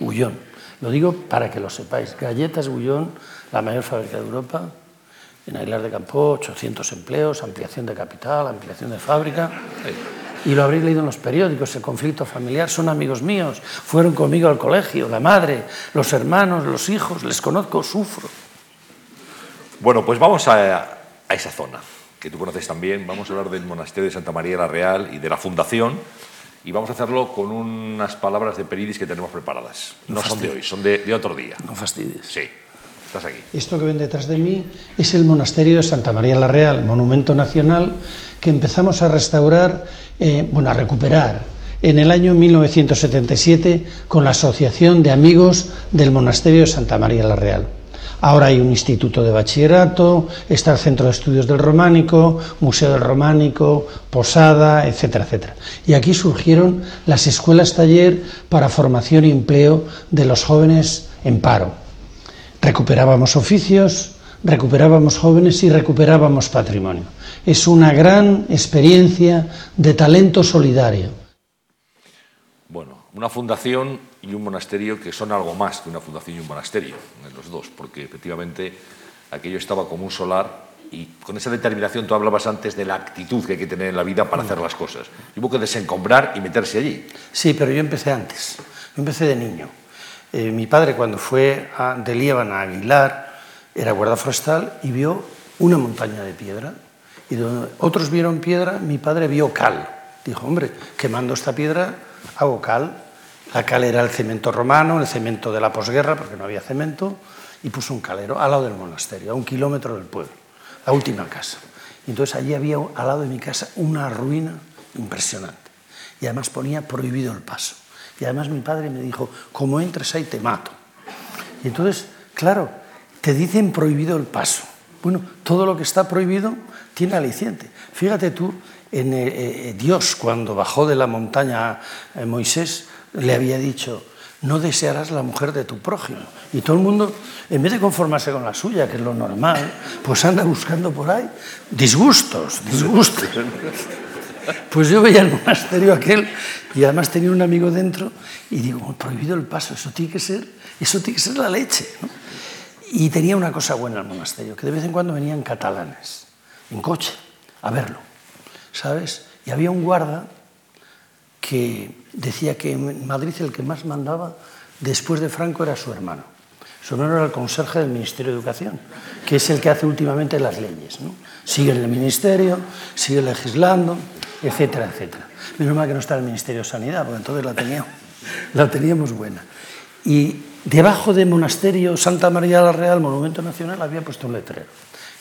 Ullón. Lo digo para que lo sepáis. Galletas Ullón, la mayor fábrica de Europa. En Aguilar de Campo, 800 empleos, ampliación de capital, ampliación de fábrica. Y lo habréis leído en los periódicos, el conflicto familiar. Son amigos míos, fueron conmigo al colegio, la madre, los hermanos, los hijos, les conozco, sufro. Bueno, pues vamos a, a esa zona que tú conoces también. Vamos a hablar del monasterio de Santa María la Real y de la fundación. Y vamos a hacerlo con unas palabras de Peridis que tenemos preparadas. No, son de hoy, son de, de, otro día. No fastidies. Sí, estás aquí. Esto que ven detrás de mí es el monasterio de Santa María la Real, monumento nacional que empezamos a restaurar, eh, bueno, a recuperar en el año 1977 con la Asociación de Amigos del Monasterio de Santa María la Real. Ahora hay un instituto de bachillerato, está el Centro de Estudios del Románico, Museo del Románico, Posada, etcétera, etcétera. Y aquí surgieron las escuelas taller para formación y empleo de los jóvenes en paro. Recuperábamos oficios, recuperábamos jóvenes y recuperábamos patrimonio. Es una gran experiencia de talento solidario. Bueno, una fundación y un monasterio que son algo más que una fundación y un monasterio, los dos, porque efectivamente aquello estaba como un solar y con esa determinación tú hablabas antes de la actitud que hay que tener en la vida para hacer las cosas. Y hubo que desencombrar y meterse allí. Sí, pero yo empecé antes, yo empecé de niño. Eh, mi padre cuando fue a, de Líbana a Aguilar era guarda forestal y vio una montaña de piedra. Y donde otros vieron piedra, mi padre vio cal. Dijo, hombre, quemando esta piedra hago cal la cal era el cemento romano, el cemento de la posguerra, porque no había cemento, y puso un calero al lado del monasterio, a un kilómetro del pueblo, la última casa. Y entonces allí había al lado de mi casa una ruina impresionante. Y además ponía prohibido el paso. Y además mi padre me dijo, como entres ahí te mato. Y entonces, claro, te dicen prohibido el paso. Bueno, todo lo que está prohibido tiene aliciente. Fíjate tú, en eh, eh, Dios cuando bajó de la montaña eh, Moisés, le había dicho, no desearás la mujer de tu prójimo. Y todo el mundo, en vez de conformarse con la suya, que es lo normal, pues anda buscando por ahí disgustos, disgustos. Pues yo veía el monasterio aquel y además tenía un amigo dentro y digo, prohibido el paso, eso tiene que ser, eso tiene que ser la leche. Y tenía una cosa buena el monasterio, que de vez en cuando venían catalanes, en coche, a verlo, ¿sabes? Y había un guarda que decía que en Madrid el que más mandaba después de Franco era su hermano. Su hermano era el conserje del Ministerio de Educación, que es el que hace últimamente las leyes. Sigue en el Ministerio, sigue legislando, etcétera, etcétera. Menos mal que no está el Ministerio de Sanidad, porque entonces la la teníamos buena. Y debajo del monasterio Santa María la Real, Monumento Nacional, había puesto un letrero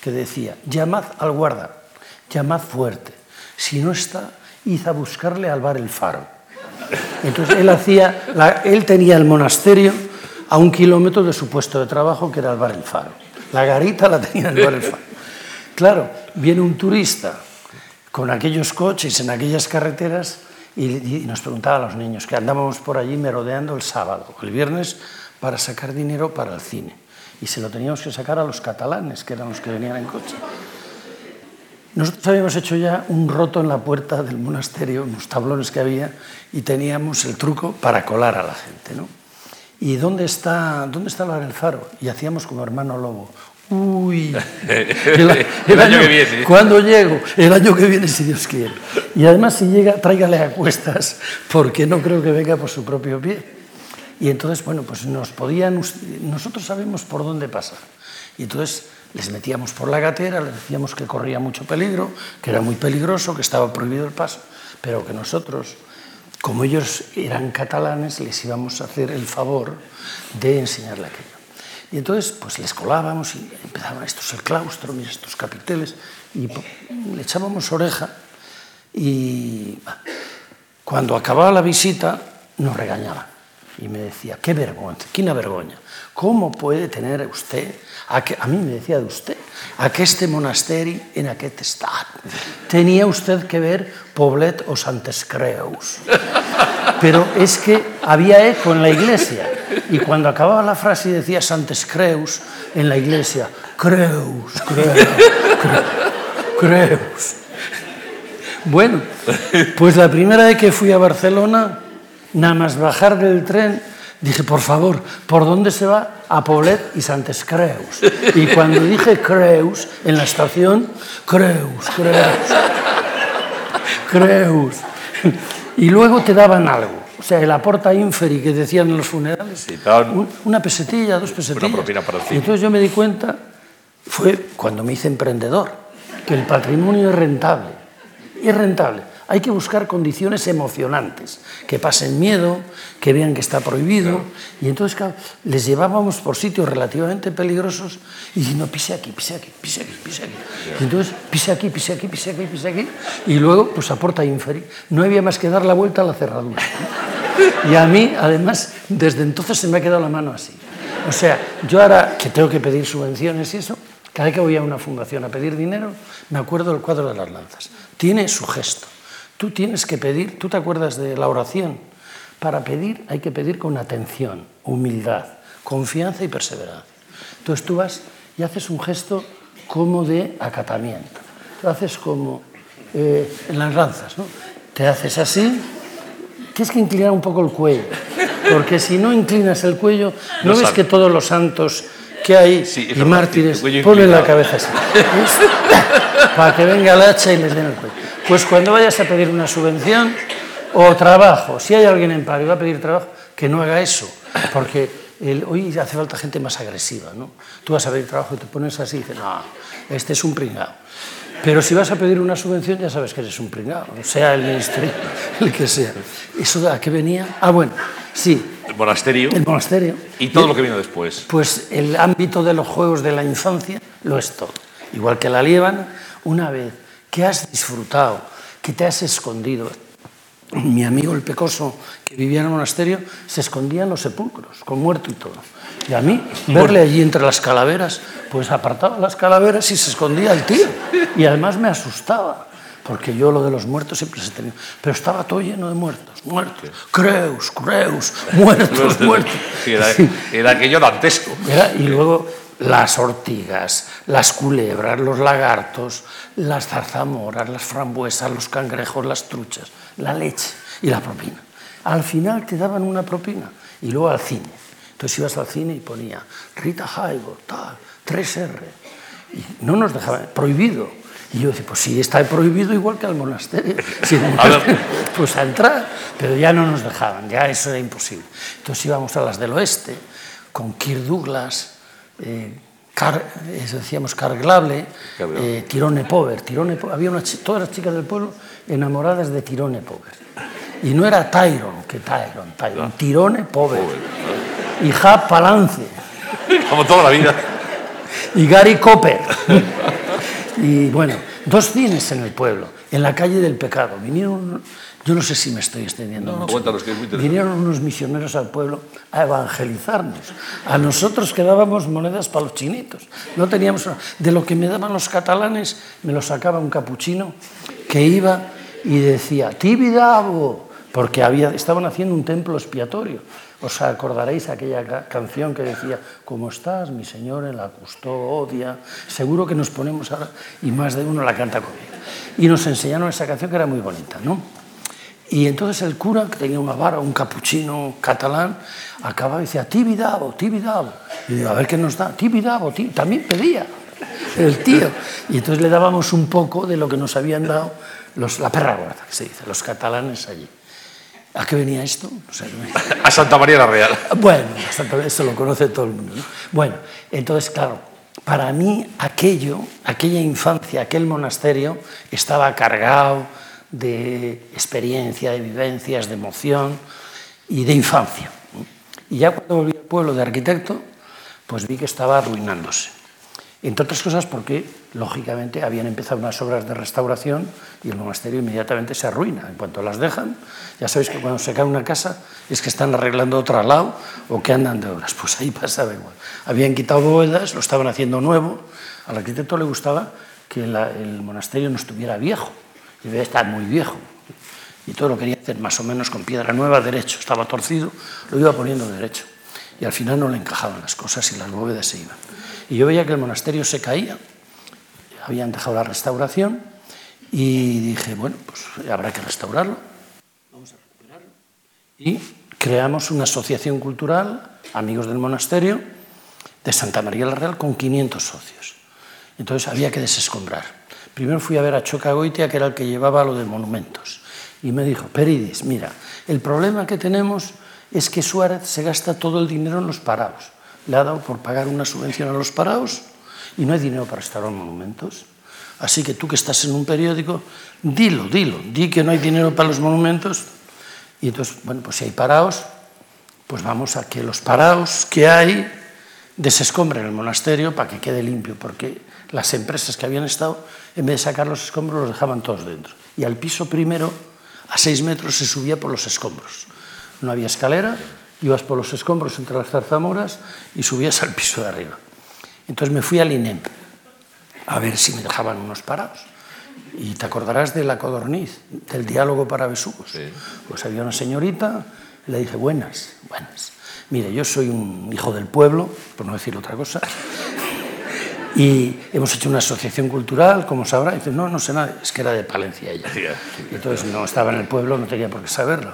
que decía, llamad al guarda, llamad fuerte. Si no está, id a buscarle al bar El Faro. Entonces él, hacía, él tenía el monasterio a un kilómetro de su puesto de trabajo, que era el bar El Faro. La garita la tenía en el bar El Faro. Claro, viene un turista con aquellos coches en aquellas carreteras y, nos preguntaba a los niños que andábamos por allí merodeando el sábado, el viernes, para sacar dinero para el cine. Y se lo teníamos que sacar a los catalanes, que eran los que venían en coche. Nosotros habíamos hecho ya un roto en la puerta del monasterio, unos tablones que había, y teníamos el truco para colar a la gente. ¿no? ¿Y dónde está, dónde está el faro? Y hacíamos como hermano lobo. Uy, el, año, que viene. ¿Cuándo llego? El año que viene, si Dios quiere. Y además, si llega, tráigale a cuestas, porque no creo que venga por su propio pie. Y entonces, bueno, pues nos podían. Nosotros sabemos por dónde pasar. Y entonces les metíamos por la gatera, les decíamos que corría mucho peligro, que era muy peligroso, que estaba prohibido el paso, pero que nosotros, como ellos eran catalanes, les íbamos a hacer el favor de enseñarle aquello. Y entonces, pues les colábamos y empezaban, esto es el claustro, estos capiteles, y le echábamos oreja y cuando acababa la visita nos regañaba y me decía, qué vergüenza, qué vergüenza, ¿cómo puede tener usted, a, que, a mí me decía de usted, a que este monasterio en aquel estado tenía usted que ver Poblet o Santes Creus. Pero es que había eco en la iglesia y cuando acababa la frase y decía Santes Creus en la iglesia, Creus, Creus. creus. Bueno, pues la primera vez que fui a Barcelona, nada más bajar del tren, dije, por favor, ¿por dónde se va? A Poblet y Santes Creus. Y cuando dije Creus, en la estación, Creus, Creus, Creus. Y luego te daban algo. O sea, el aporta inferi que decían en los funerales, una pesetilla, dos pesetillas. Una propina para el y entonces yo me di cuenta, fue cuando me hice emprendedor, que el patrimonio es rentable es rentable. Hay que buscar condiciones emocionantes, que pasen miedo, que vean que está prohibido. Y entonces les llevábamos por sitios relativamente peligrosos y diciendo, pise aquí, pise aquí, pise aquí, pise aquí. Y entonces, pise aquí, pise aquí, pise aquí, pise aquí. Y luego, pues aporta inferi. No había más que dar la vuelta a la cerradura. Y a mí, además, desde entonces se me ha quedado la mano así. O sea, yo ahora que tengo que pedir subvenciones y eso, cada vez que voy a una fundación a pedir dinero, me acuerdo del cuadro de las lanzas. Tiene su gesto. Tú tienes que pedir, tú te acuerdas de la oración. Para pedir hay que pedir con atención, humildad, confianza y perseverancia. Entonces tú vas y haces un gesto como de acatamiento. Tú haces como eh, en las lanzas, ¿no? Te haces así, tienes que inclinar un poco el cuello, porque si no inclinas el cuello, ¿no, ves que todos los santos que hay y mártires ponen la cabeza así. Para que venga el hacha y les den el cuello. Pues cuando vayas a pedir una subvención o trabajo, si hay alguien en paro y va a pedir trabajo, que no haga eso, porque hoy hace falta gente más agresiva, ¿no? Tú vas a pedir trabajo y te pones así y dices, no, este es un pringao. Pero si vas a pedir una subvención ya sabes que eres un pringao, sea el ministerio, el que sea. ¿Eso a qué venía? Ah, bueno, sí, el monasterio. El monasterio. Y todo lo que vino después. Pues el ámbito de los juegos de la infancia lo es todo. Igual que la lievan, una vez que has disfrutado, que te has escondido. Mi amigo el Pecoso, que vivía en el monasterio, se escondía en los sepulcros, con muerto y todo. Y a mí, verle allí entre las calaveras, pues apartaba las calaveras y se escondía el tío. Y además me asustaba porque yo lo de los muertos siempre se tenía. Pero estaba todo lleno de muertos, muertos. Creus, creus, muertos, muertos. Era, era aquello dantesco. y luego las ortigas, las culebras, los lagartos, las zarzamoras, las frambuesas, los cangrejos, las truchas, la leche y la propina. Al final te daban una propina y luego al cine. Entonces ibas al cine y ponía Rita Hayworth, tal, 3R. Y no nos dejaban, prohibido. Y yo decía, pues sí, está prohibido igual que al monasterio. pues a entrar, pero ya no nos dejaban, ya eso era imposible. Entonces íbamos a las del oeste, con Kirk Douglas, eh, Car, eso decíamos Carglable, eh, Tirone Pover. Tirone, había una, todas las chicas del pueblo enamoradas de Tirone Pover. Y no era Tyron, que Tyron, Tyron, ah. Tirone Pover. Y Ja Palance. Como toda la vida. Y Gary Copper. Y bueno, dos cines en el pueblo, en la calle del pecado. Vinieron, yo no sé si me estoy extendiendo mucho. Vinieron unos misioneros al pueblo a evangelizarnos. A nosotros que dábamos monedas para los chinitos. No teníamos de lo que me daban los catalanes, me lo sacaba un capuchino que iba y decía, Tibidabo, porque había, estaban haciendo un templo expiatorio. Os acordaréis aquella canción que decía, ¿cómo estás, mi Señor, en la custodia? Seguro que nos ponemos ahora, y más de uno la canta conmigo. Y nos enseñaron esa canción que era muy bonita, ¿no? Y entonces el cura, que tenía una vara, un capuchino catalán, acababa y decía, tibidabo, tibidabo. Y digo, a ver qué nos da, tibidabo, también pedía el tío. Y entonces le dábamos un poco de lo que nos habían dado los, la perra guarda, que se dice, los catalanes allí. ¿A qué venía esto? a Santa María la Real. Bueno, eso lo conoce todo el mundo. Bueno, entonces, claro, para mí aquello, aquella infancia, aquel monasterio, estaba cargado de experiencia, de vivencias, de emoción y de infancia. Y ya cuando volví al pueblo de arquitecto, pues vi que estaba arruinándose. Entre otras cosas porque, lógicamente, habían empezado unas obras de restauración y el monasterio inmediatamente se arruina. En cuanto las dejan, ya sabéis que cuando se cae una casa es que están arreglando otro al lado o que andan de obras. Pues ahí pasaba igual. Habían quitado bóvedas, lo estaban haciendo nuevo. Al arquitecto le gustaba que el monasterio no estuviera viejo. Y debía estar muy viejo. Y todo lo quería hacer más o menos con piedra nueva, derecho. Estaba torcido, lo iba poniendo derecho. Y al final no le encajaban las cosas y las bóvedas se iban. Y yo veía que el monasterio se caía, habían dejado la restauración y dije, bueno, pues habrá que restaurarlo, vamos a recuperarlo. Y creamos una asociación cultural, amigos del monasterio, de Santa María la Real, con 500 socios. Entonces había que desescombrar. Primero fui a ver a Chocagoitia, que era el que llevaba lo de monumentos, y me dijo, Peridis, mira, el problema que tenemos es que Suárez se gasta todo el dinero en los parados le ha dado por pagar una subvención a los parados y no hay dinero para restaurar monumentos. Así que tú que estás en un periódico, dilo, dilo, di que no hay dinero para los monumentos. Y entonces, bueno, pues si hay parados, pues vamos a que los parados que hay desescombren el monasterio para que quede limpio, porque las empresas que habían estado, en vez de sacar los escombros, los dejaban todos dentro. Y al piso primero, a seis metros, se subía por los escombros. No había escalera, ibas por los escombros entre las zarzamoras y subías al piso de arriba. Entonces me fui al INEM a ver si me dejaban unos parados. Y te acordarás de la codorniz, del diálogo para besugos. Pues había una señorita, le dije, buenas, buenas. Mire, yo soy un hijo del pueblo, por no decir otra cosa, y hemos hecho una asociación cultural, como sabrá. Y dice, no, no sé nada, es que era de Palencia ella. Y entonces no estaba en el pueblo, no tenía por qué saberlo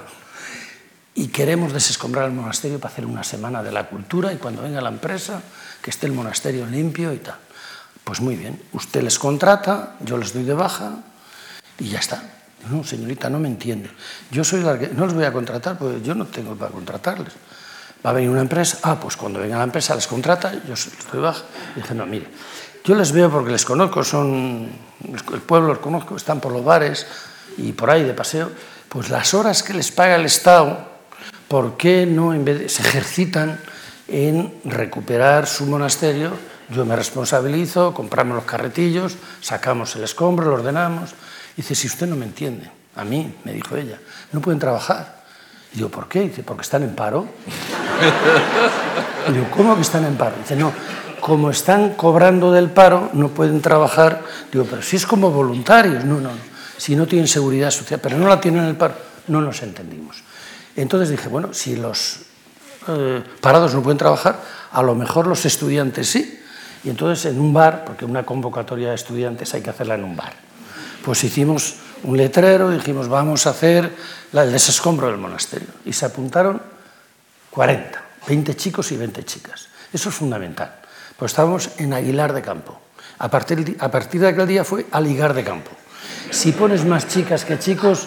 y queremos desescombrar el monasterio para hacer una semana de la cultura y cuando venga la empresa, que esté el monasterio limpio y tal. Pues muy bien, usted les contrata, yo les doy de baja y ya está. No, señorita, no me entiende. Yo soy la que no les voy a contratar, porque yo no tengo para contratarles. Va a venir una empresa, ah, pues cuando venga la empresa les contrata, yo les doy baja. Y dice, no, mire, yo les veo porque les conozco, son el pueblo los conozco, están por los bares y por ahí de paseo, pues las horas que les paga el Estado ¿por qué no en vez de, se ejercitan en recuperar su monasterio? Yo me responsabilizo, compramos los carretillos, sacamos el escombro, lo ordenamos. dice, si usted no me entiende, a mí, me dijo ella, no pueden trabajar. Digo, ¿por qué? dice, porque están en paro. Digo, ¿cómo que están en paro? dice, no, como están cobrando del paro, no pueden trabajar. Digo, pero si es como voluntarios, no, no, si no tienen seguridad social, pero no la tienen en el paro, no nos entendimos. Entonces dije, bueno, si los eh, parados no pueden trabajar, a lo mejor los estudiantes sí. Y entonces en un bar, porque una convocatoria de estudiantes hay que hacerla en un bar, pues hicimos un letrero y dijimos, vamos a hacer el desescombro del monasterio. Y se apuntaron 40, 20 chicos y 20 chicas. Eso es fundamental. Pues estábamos en Aguilar de Campo. A partir, a partir de aquel día fue Aligar de Campo. Si pones más chicas que chicos,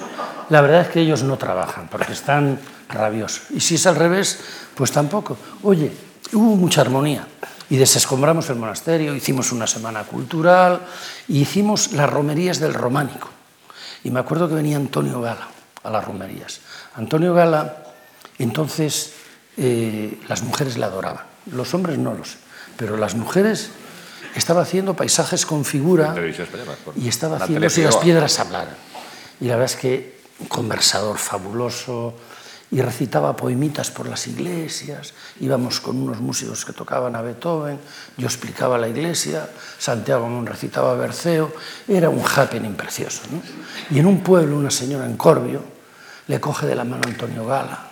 la verdad es que ellos no trabajan porque están rabiosos. Y si es al revés, pues tampoco. Oye, hubo mucha armonía y desescombramos el monasterio, hicimos una semana cultural y hicimos las romerías del románico. Y me acuerdo que venía Antonio Gala a las romerías. Antonio Gala, entonces eh, las mujeres le adoraban, los hombres no los, pero las mujeres estaba haciendo paisajes con figura y estaba haciendo si las piedras hablaran. Y la verdad es que un conversador fabuloso, y recitaba poemitas por las iglesias, íbamos con unos músicos que tocaban a Beethoven, yo explicaba la iglesia, Santiago Mon recitaba Berceo, era un happening precioso. Y en un pueblo una señora en Corbio le coge de la mano a Antonio Gala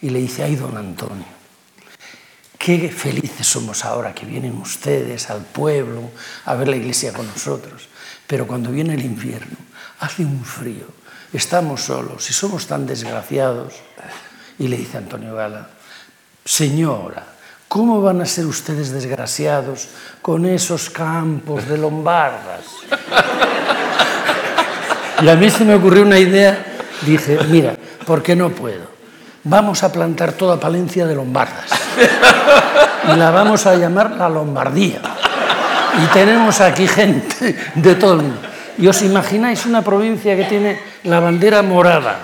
y le dice, ay don Antonio, qué felices somos ahora que vienen ustedes al pueblo a ver la iglesia con nosotros, pero cuando viene el invierno hace un frío estamos solos y somos tan desgraciados. Y le dice Antonio Gala, señora, ¿cómo van a ser ustedes desgraciados con esos campos de lombardas? Y a mí se me ocurrió una idea, dije, mira, ¿por qué no puedo? Vamos a plantar toda Palencia de lombardas. Y la vamos a llamar la Lombardía. Y tenemos aquí gente de todo el mundo. Y os imagináis una provincia que tiene la bandera morada.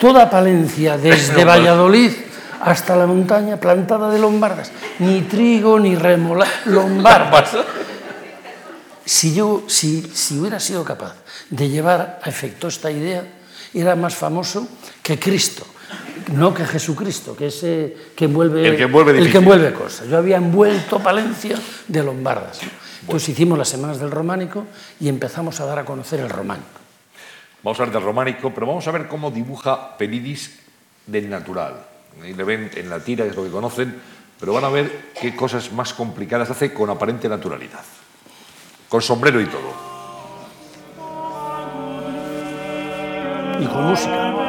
Toda Palencia, desde Valladolid hasta la montaña plantada de lombardas. Ni trigo, ni remolacha, lombardas. Si yo, si, si hubiera sido capaz de llevar a efecto esta idea, era más famoso que Cristo, no que Jesucristo, que es eh, que envuelve, El que envuelve el que envuelve cosas. Yo había envuelto Palencia de lombardas. Entonces hicimos las semanas del románico y empezamos a dar a conocer el románico. Vamos a hablar del románico, pero vamos a ver cómo dibuja Pelidis del natural. Ahí le ven en la tira, es lo que conocen, pero van a ver qué cosas más complicadas hace con aparente naturalidad. Con sombrero y todo. Y con música.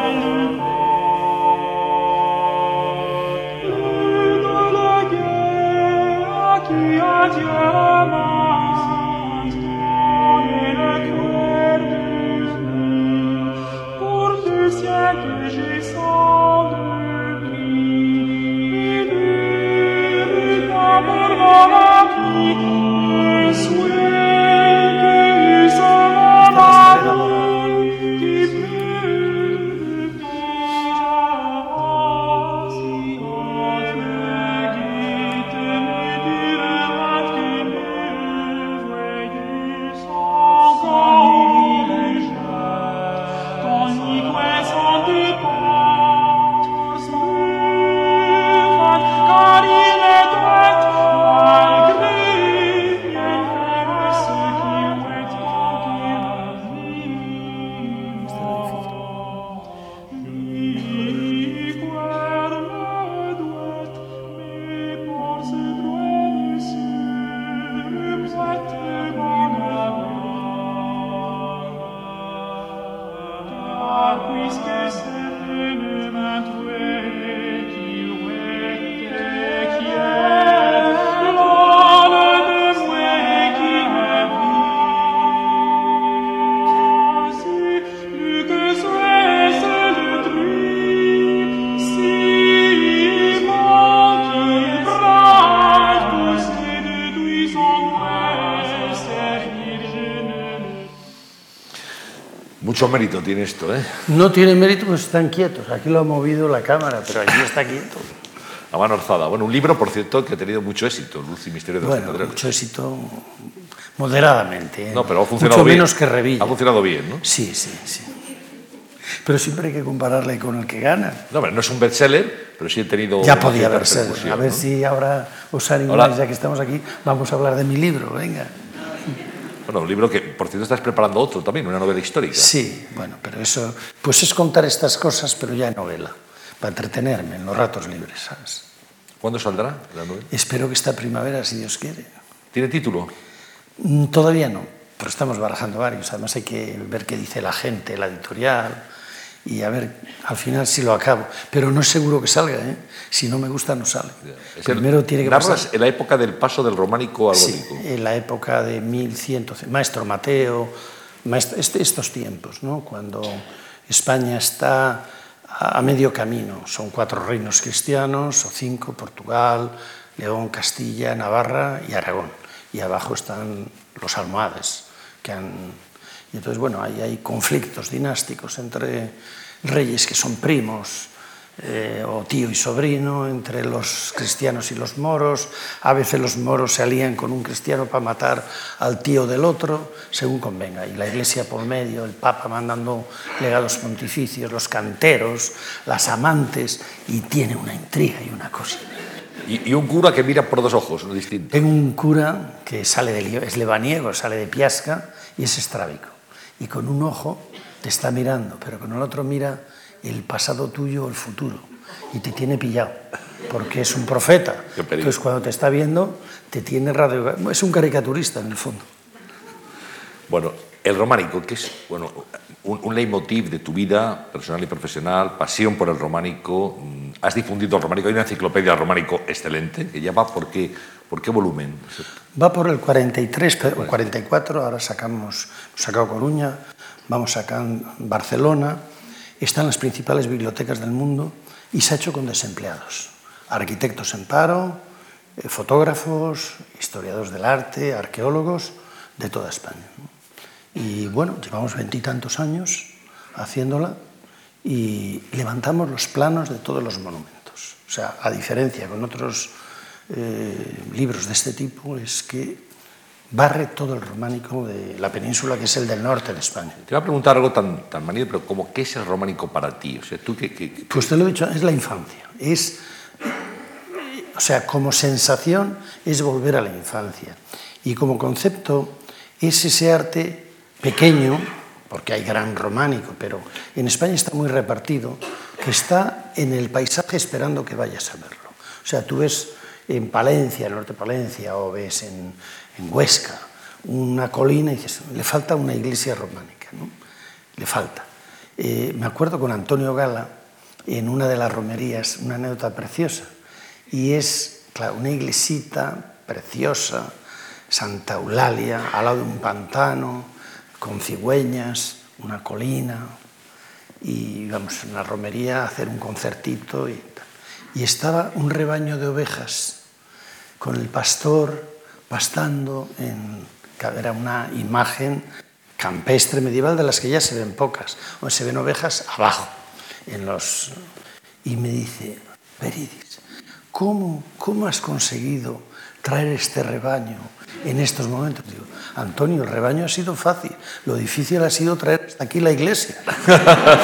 Mérito tiene esto, ¿eh? No tiene mérito, pues están quietos. Aquí lo ha movido la cámara, pero allí está quieto. A mano alzada. Bueno, un libro, por cierto, que ha tenido mucho éxito, Luz y Misterio de las Bueno, mucho éxito moderadamente. ¿eh? No, pero ha funcionado Mucho bien. menos que Revilla. Ha funcionado bien, ¿no? Sí, sí, sí. Pero siempre hay que compararle con el que gana. No, hombre, no es un bestseller, pero sí he tenido. Ya podía haber sido. A ver ¿no? si ahora os animáis, ya que estamos aquí, vamos a hablar de mi libro, venga. Bueno, un libro que, cierto, estás preparando otro también, una novela histórica. Sí, bueno, pero eso, pues es contar estas cosas, pero ya en novela, para entretenerme en los ratos libres, ¿sabes? ¿Cuándo saldrá la novela? Espero que esta primavera, si Dios quiere. ¿Tiene título? Mm, Todavía no, pero estamos barajando varios. Además hay que ver qué dice la gente, la editorial, y a ver al final si lo acabo. Pero no es seguro que salga, ¿eh? Si no me gusta, no sale. Es el- Primero tiene que narras pasar. en la época del paso del románico al Sí, gótico. en la época de 1100, Maestro Mateo, este- estos tiempos, ¿no? cuando España está a, a medio camino. Son cuatro reinos cristianos, o cinco, Portugal, León, Castilla, Navarra y Aragón. Y abajo están los almohades, que han... Y entonces, bueno, ahí hay conflictos dinásticos entre reyes que son primos, eh, o tío y sobrino, entre los cristianos y los moros. A veces los moros se alían con un cristiano para matar al tío del otro, según convenga. Y la iglesia por medio, el papa mandando legados pontificios, los canteros, las amantes, y tiene una intriga y una cosa. Y, y un cura que mira por dos ojos, no distinto. Tengo un cura que sale de, es lebaniego, sale de Piasca y es estrábico. Y con un ojo te está mirando, pero con el otro mira el pasado tuyo o el futuro. Y te tiene pillado, porque es un profeta. Entonces cuando te está viendo, te tiene radio... Es un caricaturista en el fondo. Bueno, el románico, que es bueno, un, un leitmotiv de tu vida personal y profesional, pasión por el románico. mm, Has difundido el románico, hay una enciclopedia del románico excelente, que ya va por qué, por qué volumen. Va por el 43, pe- 44, ahora sacamos, sacado Coruña, vamos a Barcelona, están las principales bibliotecas del mundo y se ha hecho con desempleados, arquitectos en paro, eh, fotógrafos, historiadores del arte, arqueólogos de toda España. Y bueno, llevamos veintitantos años haciéndola y levantamos los planos de todos los monumentos. O sea, a diferencia con otros eh, libros de este tipo, es que barre todo el románico de la península, que es el del norte de España. Te voy a preguntar algo tan, tan manido, pero como, ¿qué es el románico para ti? O sea, ¿tú qué, qué, Pues te lo he dicho, es la infancia. Es, o sea, como sensación es volver a la infancia. Y como concepto es ese arte pequeño, porque hay gran románico, pero en España está muy repartido, que está en el paisaje esperando que vayas a verlo. O sea, tú ves en Palencia, en norte de Palencia, o ves en, en Huesca, una colina y dices, le falta una iglesia románica, ¿no? Le falta. Eh, me acuerdo con Antonio Gala, en una de las romerías, una anécdota preciosa, y es, claro, una iglesita preciosa, Santa Eulalia, al lado de un pantano, con cigüeñas, una colina, y íbamos en la romería a hacer un concertito y, y estaba un rebaño de ovejas con el pastor pastando en era una imagen campestre medieval de las que ya se ven pocas, donde se ven ovejas abajo en los y me dice, Peridis, ¿cómo, ¿cómo has conseguido traer este rebaño en estos momentos? Digo, Antonio, el rebaño ha sido fácil, lo difícil ha sido traer hasta aquí la iglesia.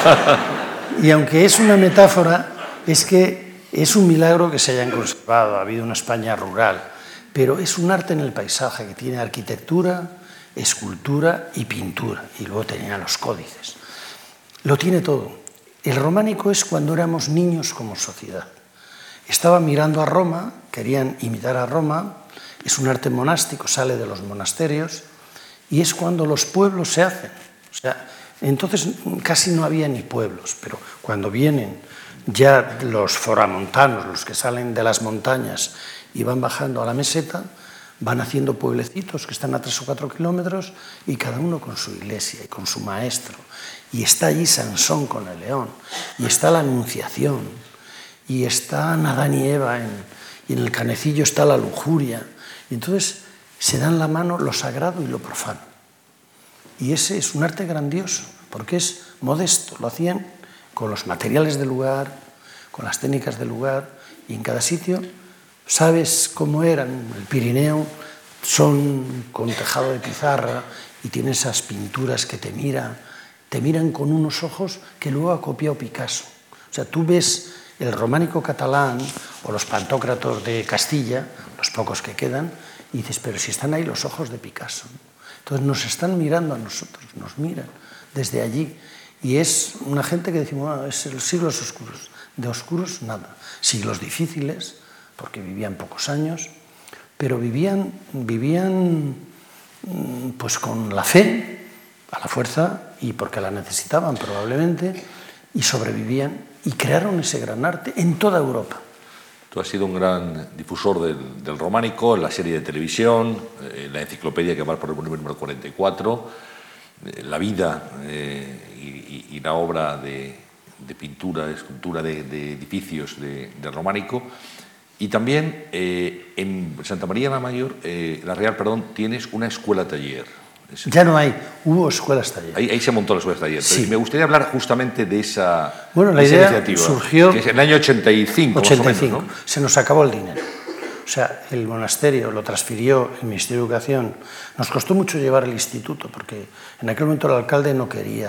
y aunque es una metáfora, es que es un milagro que se hayan conservado, ha habido una España rural, pero es un arte en el paisaje que tiene arquitectura, escultura y pintura, y luego tenía los códices. Lo tiene todo. El románico es cuando éramos niños como sociedad. Estaban mirando a Roma, querían imitar a Roma, es un arte monástico, sale de los monasterios, y es cuando los pueblos se hacen. O sea, entonces casi no había ni pueblos, pero cuando vienen ya los foramontanos, los que salen de las montañas y van bajando a la meseta, van haciendo pueblecitos que están a tres o cuatro kilómetros y cada uno con su iglesia y con su maestro. Y está allí Sansón con el león, y está la Anunciación, y está Nadán y Eva, y en el canecillo está la lujuria. Y entonces se dan la mano lo sagrado y lo profano. Y ese es un arte grandioso, porque es modesto, lo hacían con los materiales del lugar, con las técnicas del lugar, y en cada sitio sabes cómo eran. El Pirineo son con tejado de pizarra y tiene esas pinturas que te miran, te miran con unos ojos que luego ha copiado Picasso. O sea, tú ves el románico catalán o los pantócratos de Castilla, los pocos que quedan, y dices, pero si están ahí los ojos de Picasso. Entonces nos están mirando a nosotros, nos miran desde allí. Y es una gente que decimos, bueno, es los siglos oscuros. De oscuros, nada. Siglos difíciles, porque vivían pocos años, pero vivían, vivían mm, pues con la fe, a la fuerza, y porque la necesitaban probablemente, y sobrevivían y crearon ese gran arte en toda Europa. Tú has sido un gran difusor del, románico en la serie de televisión, en la enciclopedia que va por el número 44, eh, la vida eh, y, la obra de, de pintura, de escultura de, de edificios de, de románico. Y también eh, en Santa María la Mayor, eh, la Real, perdón, tienes una escuela taller. Ya no hay, hubo escuelas taller. Ahí, ahí se montó la escuela taller. Sí. me gustaría hablar justamente de esa, bueno, la esa idea iniciativa. surgió que es en el año 85. 85. Menos, ¿no? Se nos acabó el dinero. O sea, el monasterio lo transfirió el Ministerio de Educación. Nos costó mucho llevar el instituto, porque en aquel momento el alcalde no quería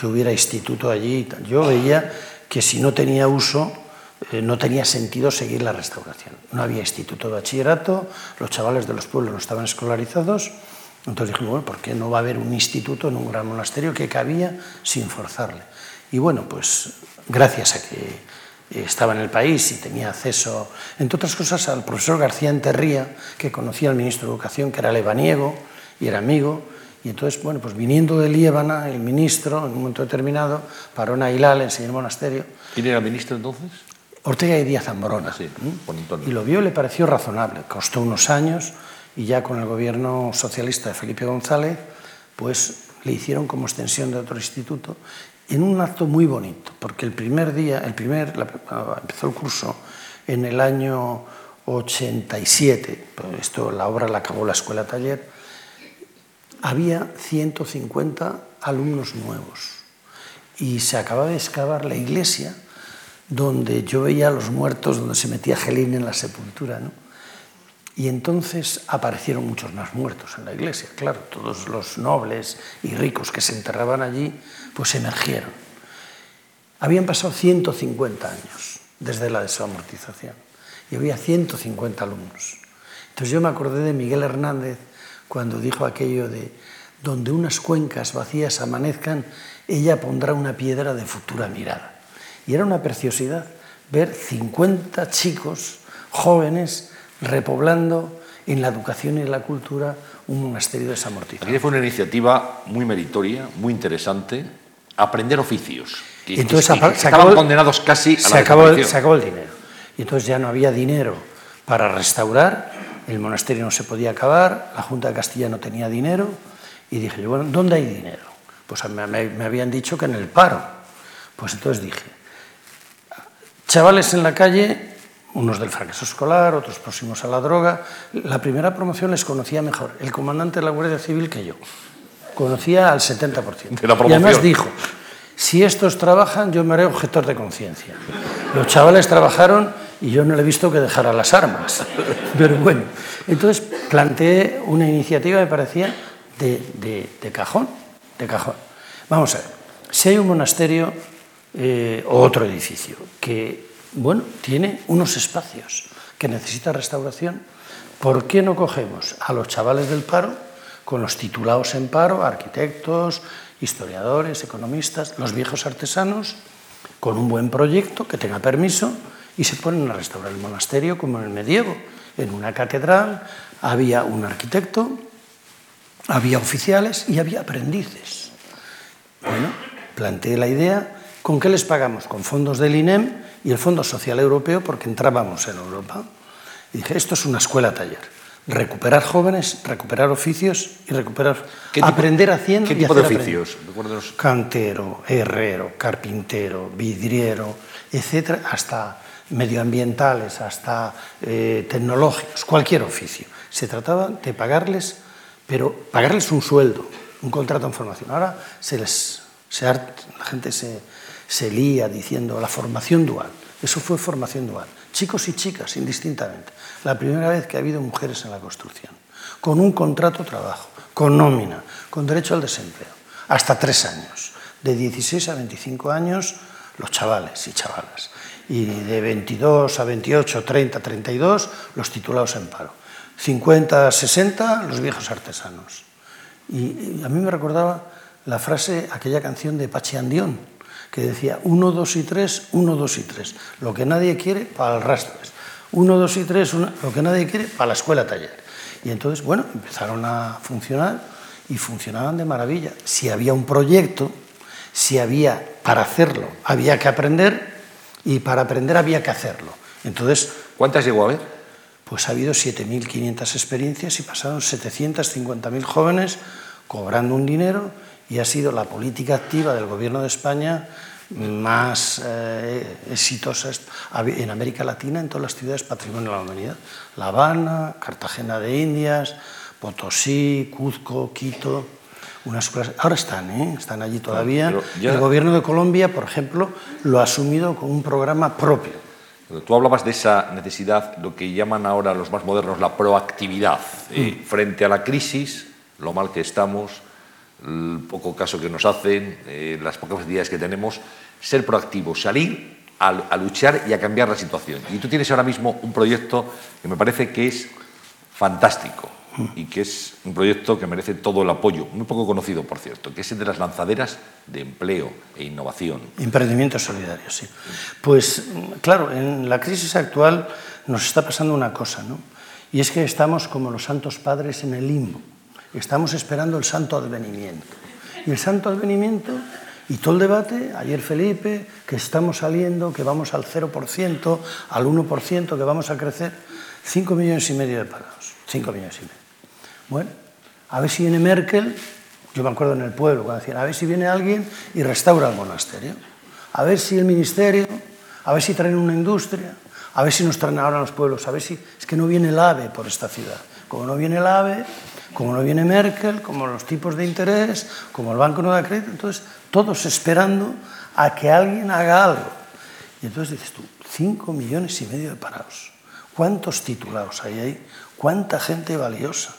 que hubiera instituto allí. Yo veía que si no tenía uso, eh, no tenía sentido seguir la restauración. No había instituto de bachillerato, los chavales de los pueblos no estaban escolarizados. Entonces dijimos, bueno, ¿por qué no va a haber un instituto en un gran monasterio que cabía sin forzarle? Y bueno, pues gracias a que estaba en el país y tenía acceso, entre otras cosas, al profesor García Enterría, que conocía al ministro de Educación, que era lebaniego y era amigo. Y entonces, bueno, pues viniendo de Líbana, el ministro, en un momento determinado, paró en Ailá, le enseñó el monasterio. ¿Quién era el ministro entonces? Ortega y Díaz Zambrona. Sí, y lo vio y le pareció razonable. Costó unos años y ya con el gobierno socialista de Felipe González, pues le hicieron como extensión de otro instituto en un acto muy bonito, porque el primer día, el primer, la, empezó el curso en el año 87, pues esto, la obra la acabó la escuela taller, había 150 alumnos nuevos y se acaba de excavar la iglesia donde yo veía a los muertos, donde se metía Gelín en la sepultura. Y entonces aparecieron muchos más muertos en la iglesia, claro, todos los nobles y ricos que se enterraban allí, pues emergieron. Habían pasado 150 años desde la desamortización y había 150 alumnos. Entonces yo me acordé de Miguel Hernández cuando dijo aquello de donde unas cuencas vacías amanezcan, ella pondrá una piedra de futura mirada. Y era una preciosidad ver 50 chicos jóvenes repoblando en la educación y en la cultura un monasterio desamortizado. Aquí fue una iniciativa muy meritoria, muy interesante, aprender oficios. Que, entonces se estaban condenados casi a se acabó, se acabó el dinero. Y entonces ya no había dinero para restaurar, el monasterio no se podía acabar, la Junta de Castilla no tenía dinero, y dije, bueno, ¿dónde hay dinero? Pues me, me habían dicho que en el paro. Pues entonces dije, chavales en la calle, unos del fracaso escolar, otros próximos a la droga. La primera promoción les conocía mejor el comandante de la Guardia Civil que yo. Conocía al 70%. y además dijo, si estos trabajan, yo me haré objetor de conciencia. Los chavales trabajaron y yo no le he visto que dejara las armas. Pero bueno, entonces planteé una iniciativa, me parecía, de, cajón, de cajón. Vamos a ver, si hay un monasterio eh, o otro edificio que, bueno, tiene unos espacios que necesita restauración, ¿por qué no cogemos a los chavales del paro con los titulados en paro, arquitectos, historiadores, economistas, los viejos artesanos, con un buen proyecto que tenga permiso y se ponen a restaurar el monasterio como en el medievo. En una catedral había un arquitecto, había oficiales y había aprendices. Bueno, planteé la idea, ¿con qué les pagamos? Con fondos del INEM y el Fondo Social Europeo porque entrábamos en Europa. Y dije, esto es una escuela taller. Recuperar jóvenes, recuperar oficios y recuperar... aprender haciendo ¿Qué tipo de oficios? Cantero, herrero, carpintero, vidriero, etcétera, hasta medioambientales, hasta eh, tecnológicos, cualquier oficio. Se trataba de pagarles pero pagarles un sueldo, un contrato en formación. Ahora se les, la gente se, se lía diciendo la formación dual. Eso fue formación dual. Chicos y chicas, indistintamente. La primera vez que ha habido mujeres en la construcción. Con un contrato trabajo, con nómina, con derecho al desempleo. Hasta tres años. De 16 a 25 años, los chavales y chavalas. Y de 22 a 28, 30, 32, los titulados en paro. 50, 60, los viejos artesanos. Y, a mí me recordaba la frase, aquella canción de Pachi Andión, que decía 1, 2 y 3, 1, 2 y 3. Lo que nadie quiere para el rastro. 1, 2 y 3, lo que nadie quiere para la escuela taller. Y entonces, bueno, empezaron a funcionar y funcionaban de maravilla. Si había un proyecto, si había para hacerlo, había que aprender y para aprender había que hacerlo. Entonces, ¿cuántas llegó a ver? pues ha habido 7.500 experiencias y pasaron 750.000 jóvenes cobrando un dinero y ha sido la política activa del Gobierno de España más eh, exitosa en América Latina, en todas las ciudades patrimonio de la humanidad. La Habana, Cartagena de Indias, Potosí, Cuzco, Quito. Unas ahora están, ¿eh? están allí todavía. El gobierno de Colombia, por ejemplo, lo ha asumido con un programa propio Tú hablabas de esa necesidad, lo que llaman ahora los más modernos la proactividad. Eh, mm. frente a la crisis, lo mal que estamos, el poco caso que nos hacen, eh, las pocas facilidades que tenemos, ser proactivos, salir a, luchar y a cambiar la situación. Y tú tienes ahora mismo un proyecto que me parece que es fantástico y que es un proyecto que merece todo el apoyo, muy poco conocido, por cierto, que es el de las lanzaderas de empleo e innovación. Emprendimiento solidario, sí. Pues claro, en la crisis actual nos está pasando una cosa, ¿no? Y es que estamos como los santos padres en el limbo. Estamos esperando el santo advenimiento. Y el santo advenimiento y todo el debate, ayer Felipe, que estamos saliendo, que vamos al 0%, al 1%, que vamos a crecer, 5 millones y medio de parados. 5 millones y medio. Bueno, a ver si viene Merkel, yo me acuerdo en el pueblo cuando decían, a ver si viene alguien y restaura el monasterio, a ver si el ministerio, a ver si traen una industria, a ver si nos traen ahora los pueblos, a ver si es que no viene el AVE por esta ciudad. Como no viene el AVE, como no viene Merkel, como los tipos de interés, como el banco no da crédito, entonces todos esperando a que alguien haga algo. Y entonces dices tú, 5 millones y medio de parados. ¿Cuántos titulados hay ahí? ¿Cuánta gente valiosa?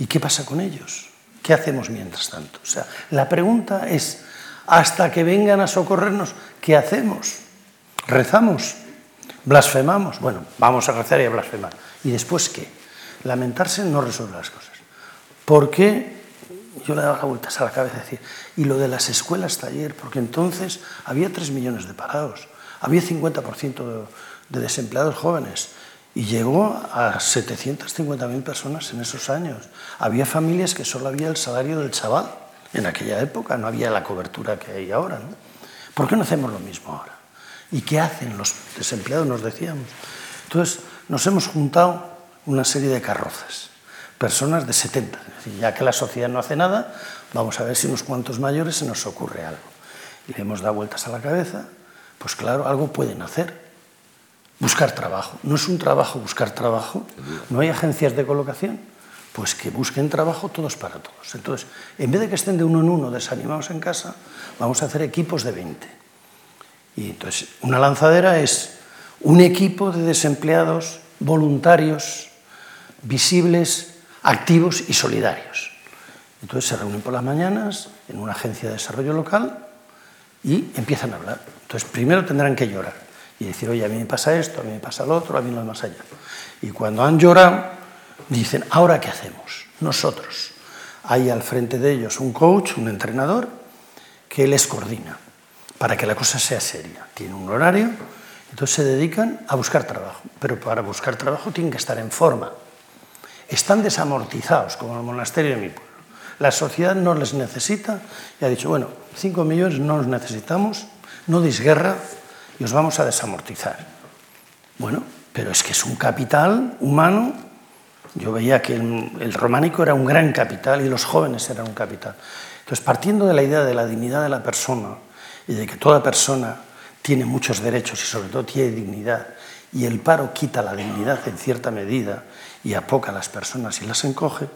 ¿Y qué pasa con ellos? ¿Qué hacemos mientras tanto? O sea, la pregunta es, hasta que vengan a socorrernos, ¿qué hacemos? ¿Rezamos? ¿Blasfemamos? Bueno, vamos a rezar y a blasfemar. ¿Y después qué? Lamentarse no resuelve las cosas. ¿Por qué? Yo le daba vueltas a la cabeza y decir, y lo de las escuelas taller, porque entonces había 3 millones de parados, había 50% de desempleados jóvenes, y llegó a 750.000 personas en esos años. Había familias que solo había el salario del chaval. En aquella época no había la cobertura que hay ahora. ¿no? ¿Por qué no hacemos lo mismo ahora? ¿Y qué hacen los desempleados? Nos decíamos. Entonces, nos hemos juntado una serie de carrozas, personas de 70. ya que la sociedad no hace nada, vamos a ver si unos cuantos mayores se nos ocurre algo. Y le hemos dado vueltas a la cabeza, pues claro, algo pueden hacer buscar trabajo. No es un trabajo buscar trabajo, no hay agencias de colocación, pues que busquen trabajo todos para todos. Entonces, en vez de que estén de uno en uno desanimados en casa, vamos a hacer equipos de 20. Y entonces, una lanzadera es un equipo de desempleados voluntarios, visibles, activos y solidarios. Entonces se reúnen por las mañanas en una agencia de desarrollo local y empiezan a hablar. Entonces, primero tendrán que llorar y decir, oye, a mí me pasa esto, a mí me pasa lo otro, a mí lo más allá. Y cuando han llorado, dicen, ¿ahora qué hacemos? Nosotros. Hay al frente de ellos un coach, un entrenador, que les coordina para que la cosa sea seria. Tiene un horario, entonces se dedican a buscar trabajo. Pero para buscar trabajo tienen que estar en forma. Están desamortizados, como el monasterio de mi pueblo. La sociedad no les necesita y ha dicho, bueno, 5 millones no los necesitamos, no disguerra, y os vamos a desamortizar. Bueno, pero es que es un capital humano. Yo veía que el, románico era un gran capital y los jóvenes eran un capital. Entonces, partiendo de la idea de la dignidad de la persona y de que toda persona tiene muchos derechos y sobre todo tiene dignidad, y el paro quita la dignidad en cierta medida y apoca a las personas y las encoge,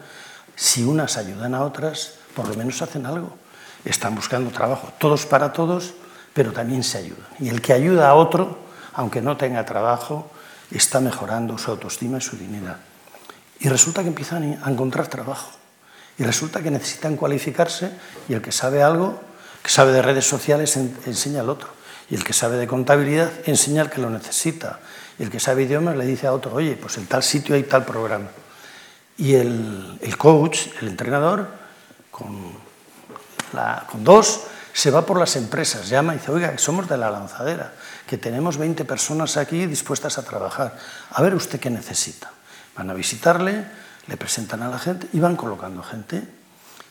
si unas ayudan a otras, por lo menos hacen algo. Están buscando trabajo, todos para todos, pero también se ayuda. Y el que ayuda a otro, aunque no tenga trabajo, está mejorando su autoestima y su dignidad. Y resulta que empiezan a encontrar trabajo. Y resulta que necesitan cualificarse y el que sabe algo, que sabe de redes sociales, enseña al otro. Y el que sabe de contabilidad enseña al que lo necesita. Y el que sabe idiomas le dice a otro, oye, pues en tal sitio hay tal programa. Y el, coach, el entrenador, con, con dos, se va por las empresas, llama y dice, oiga, somos de la lanzadera, que tenemos 20 personas aquí dispuestas a trabajar. A ver usted qué necesita. Van a visitarle, le presentan a la gente y van colocando gente.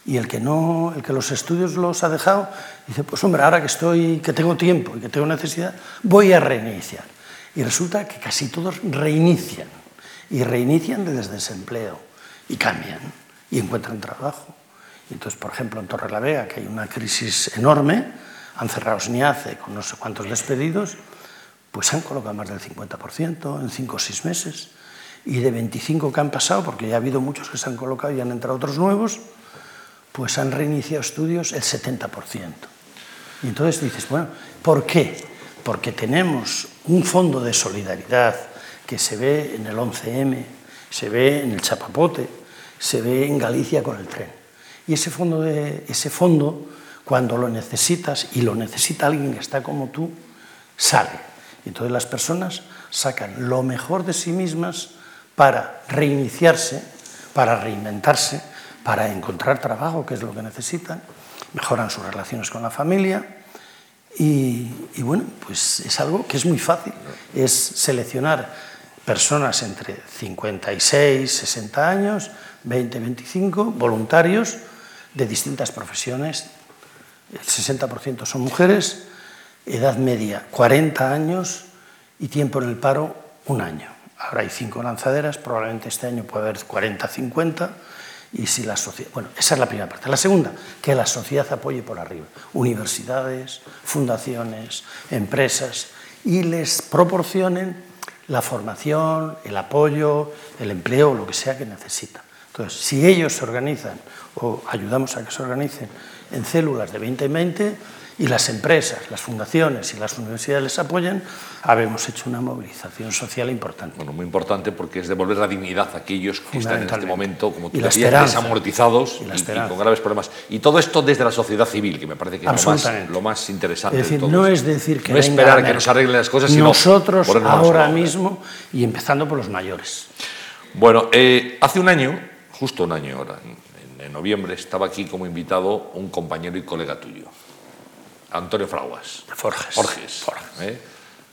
Y el que no, el que los estudios los ha dejado, dice, pues hombre, ahora que estoy, que tengo tiempo y que tengo necesidad, voy a reiniciar. Y resulta que casi todos reinician. Y reinician desde desempleo. Y cambian. Y encuentran trabajo. Entonces, por ejemplo, en Torre la Vega, que hay una crisis enorme, han cerrado SNIACE con no sé cuántos despedidos, pues han colocado más del 50% en 5 o 6 meses. Y de 25 que han pasado, porque ya ha habido muchos que se han colocado y han entrado otros nuevos, pues han reiniciado estudios el 70%. Y entonces dices, bueno, ¿por qué? Porque tenemos un fondo de solidaridad que se ve en el 11M, se ve en el Chapapote, se ve en Galicia con el tren. Y ese fondo, de, ese fondo, cuando lo necesitas y lo necesita alguien que está como tú, sale. Y entonces las personas sacan lo mejor de sí mismas para reiniciarse, para reinventarse, para encontrar trabajo, que es lo que necesitan, mejoran sus relaciones con la familia. Y, y bueno, pues es algo que es muy fácil, es seleccionar personas entre 56, 60 años, 20, 25, voluntarios, de distintas profesiones, el 60% son mujeres, edad media 40 años y tiempo en el paro un año. Ahora hay cinco lanzaderas, probablemente este año puede haber 40, 50. Y si la sociedad, bueno, esa es la primera parte. La segunda, que la sociedad apoye por arriba, universidades, fundaciones, empresas, y les proporcionen la formación, el apoyo, el empleo, lo que sea que necesitan. Entonces, si ellos se organizan o ayudamos a que se organicen en células de 20 en 20, y las empresas, las fundaciones y las universidades les apoyan, habemos hecho una movilización social importante. Bueno, muy importante porque es devolver la dignidad a aquellos que están en este momento, como tú decías, desamortizados Y con graves problemas. Y todo esto desde la sociedad civil, que me parece que es lo más, lo más interesante. Es decir, de todo no esto. es decir que no esperar que nos arreglen las cosas, sino nosotros ahora mismo y empezando por los mayores. Bueno, eh, hace un año, justo un año ahora, en, en noviembre, estaba aquí como invitado un compañero y colega tuyo, Antonio Fraguas. Forges. Forges. ¿eh?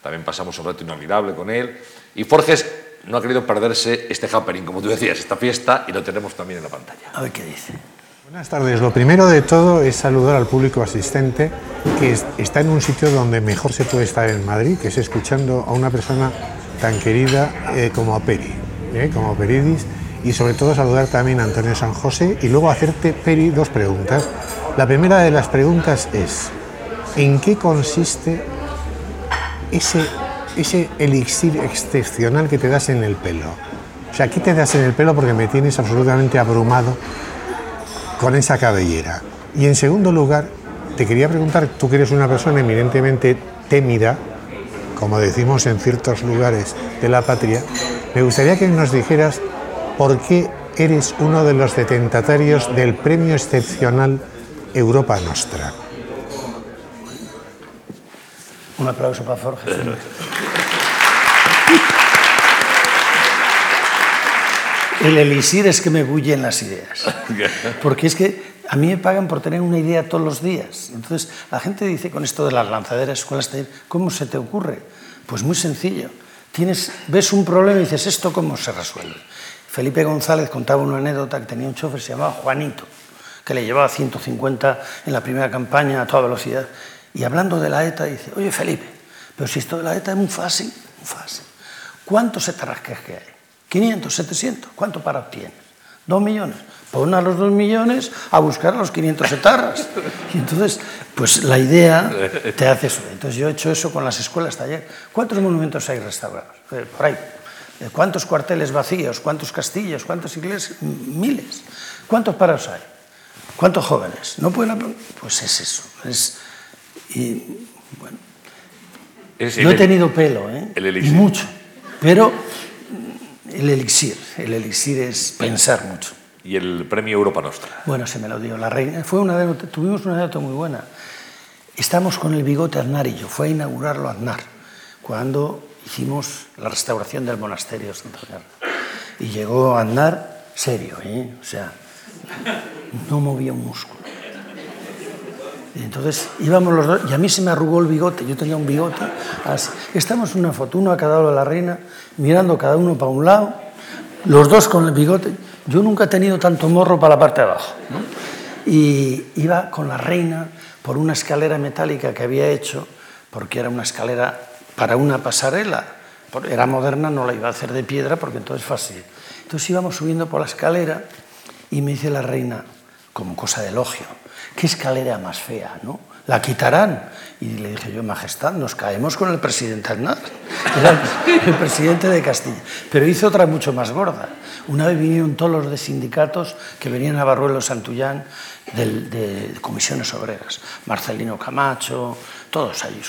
También pasamos un rato inolvidable con él. Y Forges no ha querido perderse este happening, como tú decías, esta fiesta, y lo tenemos también en la pantalla. A ver qué dice. Buenas tardes. Lo primero de todo es saludar al público asistente que es- está en un sitio donde mejor se puede estar en Madrid, que es escuchando a una persona tan querida eh, como a Peri, eh, como Peridis, y sobre todo saludar también a Antonio San José y luego hacerte, Peri, dos preguntas. La primera de las preguntas es, ¿en qué consiste ese, ese elixir excepcional que te das en el pelo? O sea, ¿qué te das en el pelo? Porque me tienes absolutamente abrumado con esa cabellera. Y en segundo lugar, te quería preguntar, tú que eres una persona eminentemente tímida, como decimos en ciertos lugares de la patria, me gustaría que nos dijeras por qué eres uno de los detentatarios del premio excepcional Europa Nostra. Un aplauso para Forges. El elixir es que me bullen las ideas. Porque es que a mí me pagan por tener una idea todos los días. Entonces, la gente dice con esto de las lanzaderas, escuelas, ¿cómo se te ocurre? Pues muy sencillo. Tienes, ves un problema y dices, ¿esto cómo se resuelve? Felipe González contaba una anécdota que tenía un chofer, se llamaba Juanito, que le llevaba 150 en la primera campaña a toda velocidad. Y hablando de la ETA, dice, oye Felipe, pero si esto de la ETA es muy fácil, muy fácil. ¿Cuántos etarrasques que hay? ¿500, 700? ¿Cuánto para obtienes? ¿Dos millones? Pon a los dos millones a buscar a los 500 etarras. Y entonces, pues la idea te hace eso. Entonces yo he hecho eso con las escuelas taller. ¿Cuántos monumentos hay restaurados? Eh, Por ahí. Eh, ¿Cuántos cuarteles vacíos? ¿Cuántos castillos? ¿Cuántas iglesias? Miles. ¿Cuántos parados hay? ¿Cuántos jóvenes? ¿No pueden Pues es eso. Es, y, bueno, Es no he tenido pelo, ¿eh? el y elixir. mucho. Pero el elixir, el elixir es pensar mucho. Y el premio Europa Nostra. Bueno, se me lo dio la reina. Fue una tuvimos una anécdota muy buena. Estamos con el bigote Aznar y yo. Fue a inaugurarlo Aznar cuando hicimos la restauración del monasterio de Santa Bernarda. Y llegó Aznar serio, ¿eh? O sea, no movía un músculo. Y entonces íbamos los dos, y a mí se me arrugó el bigote, yo tenía un bigote así. Estamos una foto, uno a cada lado de la reina, mirando cada uno para un lado, los dos con el bigote. Yo nunca he tenido tanto morro para la parte de abajo. Y iba con la reina por una escalera metálica que había hecho, porque era una escalera para una pasarela. Era moderna, no la iba a hacer de piedra porque entonces fácil. Entonces íbamos subiendo por la escalera y me dice la reina, como cosa de elogio, qué escalera más fea, ¿no? La quitarán. Y le dije yo, Majestad, nos caemos con el presidente Aznar. El, presidente de Castilla. Pero hizo otra mucho más gorda. Una vez vinieron todos los de sindicatos que venían a Barruelo Santullán de, comisiones obreras. Marcelino Camacho, todos allí.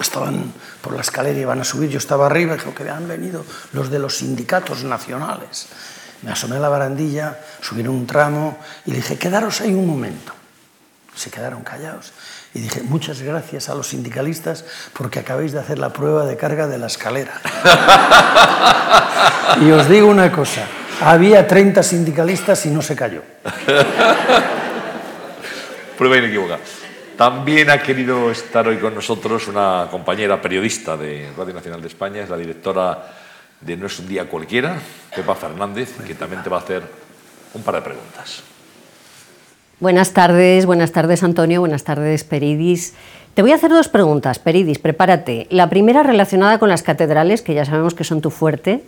Estaban por la escalera y iban a subir. Yo estaba arriba y dijo que han venido los de los sindicatos nacionales. Me asomé a la barandilla, subieron un tramo y le dije, quedaros ahí un momento. Se quedaron callados. Y dije, muchas gracias a los sindicalistas porque acabáis de hacer la prueba de carga de la escalera. y os digo una cosa, había 30 sindicalistas y no se cayó. Prueba inequívoca. También ha querido estar hoy con nosotros una compañera periodista de Radio Nacional de España, es la directora de No es un día cualquiera, Pepa Fernández, que también te va a hacer un par de preguntas. Buenas tardes, buenas tardes Antonio, buenas tardes Peridis. Te voy a hacer dos preguntas, Peridis, prepárate. La primera relacionada con las catedrales, que ya sabemos que son tu fuerte,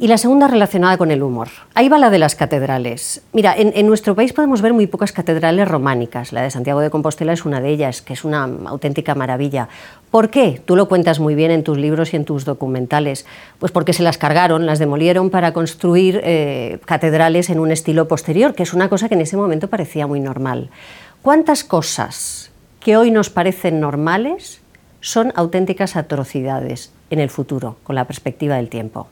y la segunda relacionada con el humor. Ahí va la de las catedrales. Mira, en, nuestro país podemos ver muy pocas catedrales románicas. La de Santiago de Compostela es una de ellas, que es una auténtica maravilla. ¿Por qué? Tú lo cuentas muy bien en tus libros y en tus documentales. Pues porque se las cargaron, las demolieron para construir eh, catedrales en un estilo posterior, que es una cosa que en ese momento parecía muy normal. ¿Cuántas cosas que hoy nos parecen normales son auténticas atrocidades en el futuro, con la perspectiva del tiempo.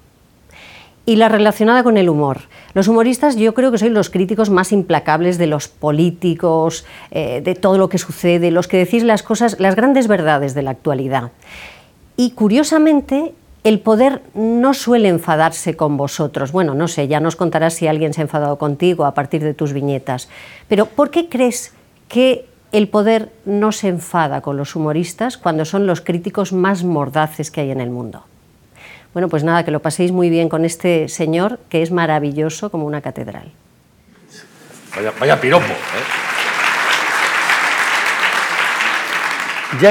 Y la relacionada con el humor. Los humoristas yo creo que sois los críticos más implacables de los políticos, eh, de todo lo que sucede, los que decís las cosas, las grandes verdades de la actualidad. Y curiosamente, el poder no suele enfadarse con vosotros. Bueno, no sé, ya nos contarás si alguien se ha enfadado contigo a partir de tus viñetas. Pero ¿por qué crees que el poder no se enfada con los humoristas cuando son los críticos más mordaces que hay en el mundo? Bueno, pues nada, que lo paséis muy bien con este señor que es maravilloso como una catedral. Vaya, piropo. ¿eh?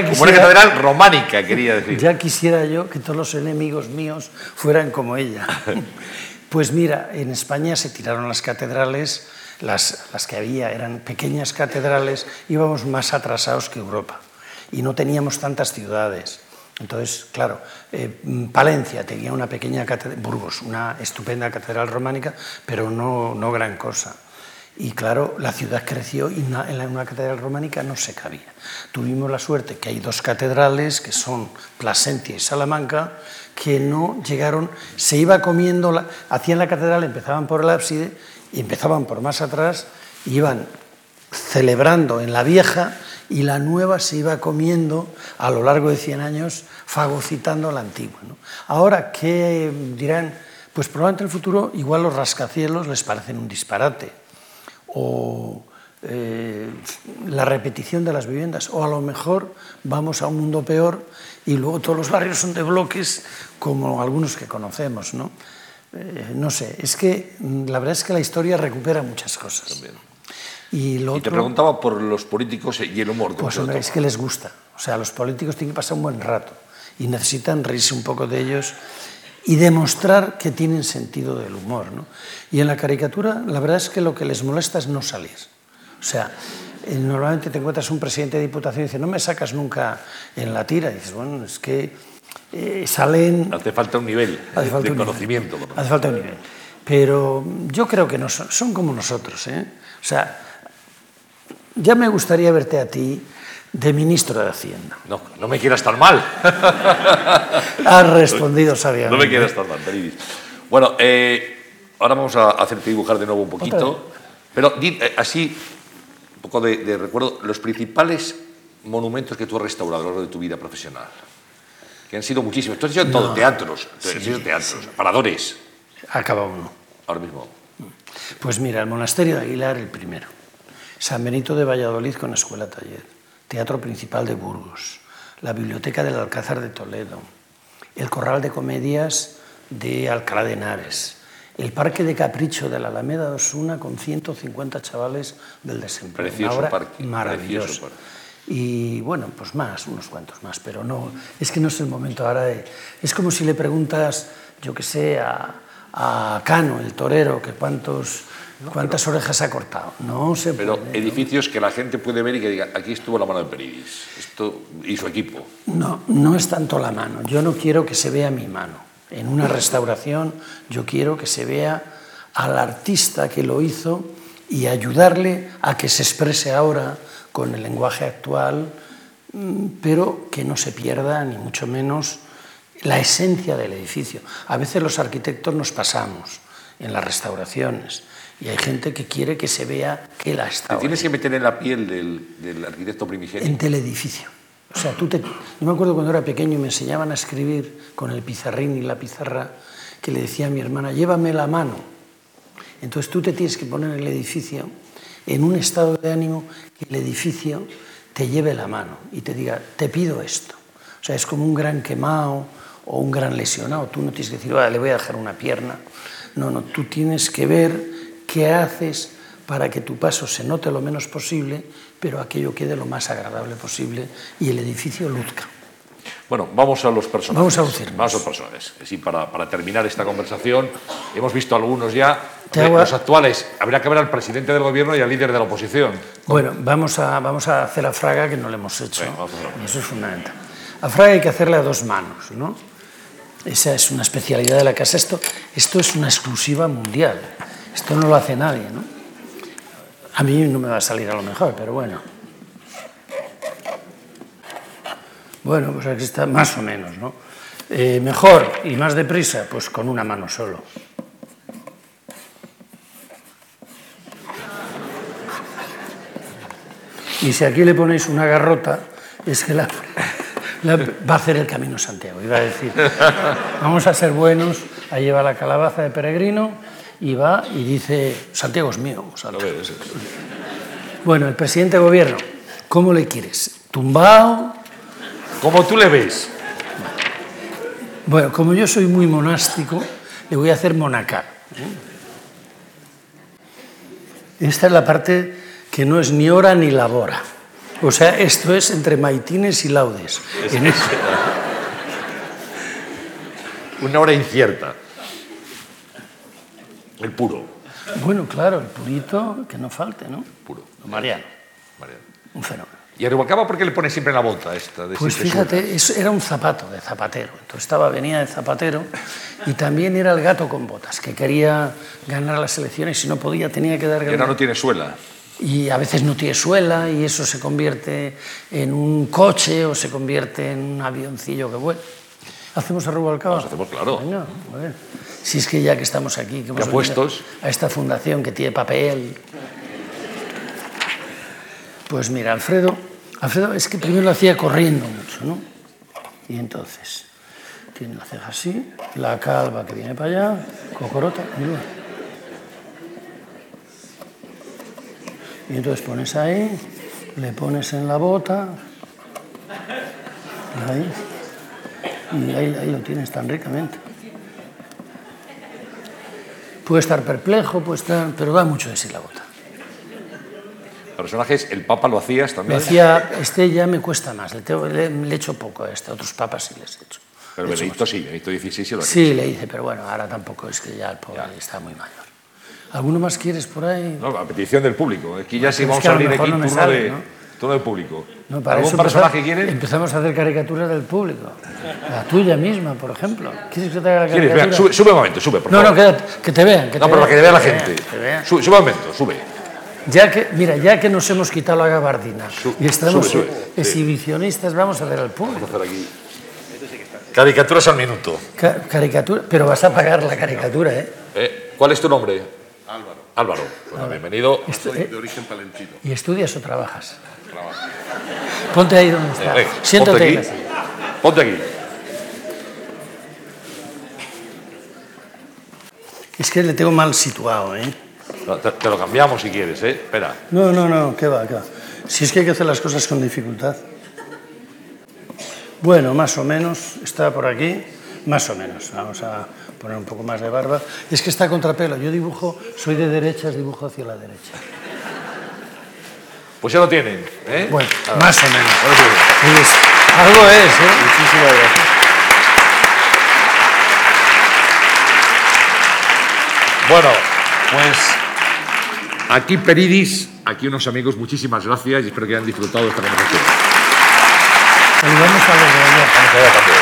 como una catedral románica, quería decir. Ya quisiera yo que todos los enemigos míos fueran como ella. Pues mira, en España se tiraron las catedrales, las, las que había eran pequeñas catedrales, íbamos más atrasados que Europa y no teníamos tantas ciudades. Entonces, claro, eh, Palencia tenía una pequeña catedral, Burgos, una estupenda catedral románica, pero no, no gran cosa. Y claro, la ciudad creció y en una catedral románica no se cabía. Tuvimos la suerte que hay dos catedrales, que son Plasentia y Salamanca, que no llegaron, se iba comiendo, la, hacían la catedral, empezaban por el ábside y empezaban por más atrás, iban celebrando en la vieja y la nueva se iba comiendo a lo largo de 100 años, fagocitando la antigua. Ahora, ¿qué dirán? Pues probablemente en el futuro igual los rascacielos les parecen un disparate o eh, la repetición de las viviendas, o a lo mejor vamos a un mundo peor y luego todos los barrios son de bloques como algunos que conocemos, ¿no? Eh, sé, es que mm, la verdad es que la historia recupera muchas cosas. Y, lo te preguntaba por los políticos y el humor. Pues hombre, es que les gusta. O sea, los políticos tienen que pasar un buen rato y necesitan reírse un poco de ellos y demostrar que tienen sentido del humor. ¿no? Y en la caricatura, la verdad es que lo que les molesta es no salir. O sea, eh, normalmente te encuentras un presidente de diputación y dice, no me sacas nunca en la tira. Y dices, bueno, es que eh, salen... Hace falta un nivel de conocimiento. Hace falta un nivel. Pero yo creo que no son, son como nosotros. ¿eh? O sea, ya me gustaría verte a ti de ministro de Hacienda. No, no me quieras tan mal. Has respondido sabiamente. No me quieras tan mal, Peridis. Bueno, eh, ahora vamos a hacerte dibujar de nuevo un poquito. Pero eh, así, un poco de, recuerdo, los principales monumentos que tú has restaurado a lo largo de tu vida profesional. Que han sido muchísimos. Tú has hecho todo, teatros, teatros, paradores. Acaba uno. Ahora mismo. Pues mira, el monasterio de Aguilar, el primero. San Benito de Valladolid con escuela taller. Teatro Principal de Burgos, la Biblioteca del Alcázar de Toledo, el Corral de Comedias de Alcalá de Henares, el Parque de Capricho de la Alameda de Osuna con 150 chavales del desempleo. Precioso parque. Maravilloso. Y bueno, pues más, unos cuantos más, pero no, es que no es el momento ahora de... Es como si le preguntas, yo que sé, a, a Cano, el torero, que cuántos ¿Cuántas orejas ha cortado? No se Pero edificios que la gente puede ver y que diga, aquí estuvo la mano de Peridis esto, y su equipo. No, no es tanto la mano. Yo no quiero que se vea mi mano. En una restauración yo quiero que se vea al artista que lo hizo y ayudarle a que se exprese ahora con el lenguaje actual, mm, pero que no se pierda ni mucho menos la esencia del edificio. A veces los arquitectos nos pasamos en las restauraciones y hay gente que quiere que se vea que la está. ¿Te tienes que meter en la piel del, arquitecto primigenio? En teledificio. O sea, tú te... Yo me acuerdo cuando era pequeño y me enseñaban a escribir con el pizarrín y la pizarra que le decía a mi hermana, llévame la mano. Entonces tú te tienes que poner en el edificio en un estado de ánimo que el edificio te lleve la mano y te diga, te pido esto. O sea, es como un gran quemado o un gran lesionado. Tú no tienes que decir, le voy a dejar una pierna. No, no, tú tienes que ver ¿Qué haces para que tu paso se note lo menos posible, pero aquello quede lo más agradable posible y el edificio luzca? Bueno, vamos a los personajes. Vamos a lucir. Vamos a los personajes. Sí, para, para, terminar esta conversación, hemos visto algunos ya. Los actuales, habría que ver al presidente del gobierno y al líder de la oposición. Bueno, vamos a, vamos a hacer a Fraga, que no le hemos hecho. Eso es fundamental. A Fraga hay que hacerle a dos manos, ¿no? Esa es una especialidad de la casa. Esto, esto es una exclusiva mundial. Esto no lo hace nadie, ¿no? A mí no me va a salir a lo mejor, pero bueno. Bueno, pues aquí está más o menos, ¿no? Eh, mejor y más deprisa, pues con una mano solo. Y si aquí le ponéis una garrota, es que la, va a hacer el camino Santiago. Iba a decir, vamos a ser buenos, a llevar la calabaza de peregrino y va y dice, Santiago es mío. Bueno, el presidente de gobierno, ¿cómo le quieres? ¿Tumbao? Como tú le ves. Bueno, como yo soy muy monástico, le voy a hacer monacal. ¿eh? Esta es la parte que no es ni hora ni labora. O sea, esto es entre maitines y laudes. En es- Una hora incierta. El puro. Bueno, claro, el purito, que no falte, ¿no? Puro. Mariano, Mariano. un fenómeno. ¿Y a Rubalcaba por qué le pone siempre la bota esta? De Pues fíjate, eso era un zapato de zapatero. Entonces estaba, venía de zapatero y también era el gato con botas, que quería ganar las elecciones y si no podía tenía que dar Y ahora no tiene suela. y a veces no tiene suela y eso se convierte en un coche o se convierte en un avioncillo que vuela. ¿Hacemos a Rubalcaba? Vamos, hacemos, claro. Venga, a ver. Si es que ya que estamos aquí, que hemos puestos. a esta fundación que tiene papel. Pues mira, Alfredo, Alfredo es que primero lo hacía corriendo mucho, ¿no? Y entonces, tiene la ceja así, la calva que viene para allá, cocorota, mira. Y entonces pones ahí, le pones en la bota, ahí, y ahí, ahí lo tienes tan ricamente. Puede estar perplejo, puede estar, pero da mucho de sí la bota. Personajes, el Papa lo hacías Lo también. hacía, este ya me cuesta más, le, tengo- le, le echo poco a este, otros papas sí les he hecho. Pero Benedicto sí, Benedicto XVI sí lo. Sí, le hice, pero bueno, ahora tampoco es que ya el pobre está muy mayor. ¿Alguno más quieres por ahí? No, a petición del público. Aquí ya sí vamos a lo abrir aquí no turno, sale, de, ¿no? Turno del público. No, para ¿Algún eso personaje empezamos- quieres? Empezamos a hacer caricaturas del público. La tuya misma, por ejemplo. ¿Quieres que te haga la sube, sube un momento, sube, por no, no, que te vean. Que no, te pero para que te vea la te gente. vean, te vean. Sube, sube un momento, sube. Ya que, mira, ya que nos hemos quitado la gabardina Su- y estamos sube, sube, sí. exhibicionistas, vamos a ver al público. Vamos a hacer aquí. Caricaturas al minuto. Ca- caricatura, pero vas a pagar la caricatura, ¿eh? Eh, ¿Cuál es tu nombre? Álvaro. Álvaro. Bueno, bienvenido. Estu- eh, de origen palentino. ¿Y estudias o trabajas? Ponte ahí donde estás. Venga, Siéntate ponte aquí. Ponte aquí. Es que le tengo mal situado, ¿eh? Te, te lo cambiamos si quieres, ¿eh? Espera. No, no, no, qué va, qué va. Si es que hay que hacer las cosas con dificultad. Bueno, más o menos, está por aquí, más o menos. Vamos a poner un poco más de barba. Es que está contrapelo. Yo dibujo, soy de derechas, dibujo hacia la derecha. Pues ya lo tienen, ¿eh? Bueno, más o menos. Pues, algo es, ¿eh? Muchísimas gracias. Bueno, pues aquí Peridis, aquí unos amigos, muchísimas gracias y espero que hayan disfrutado esta conversación. Saludamos a los de allá. Vamos allá también.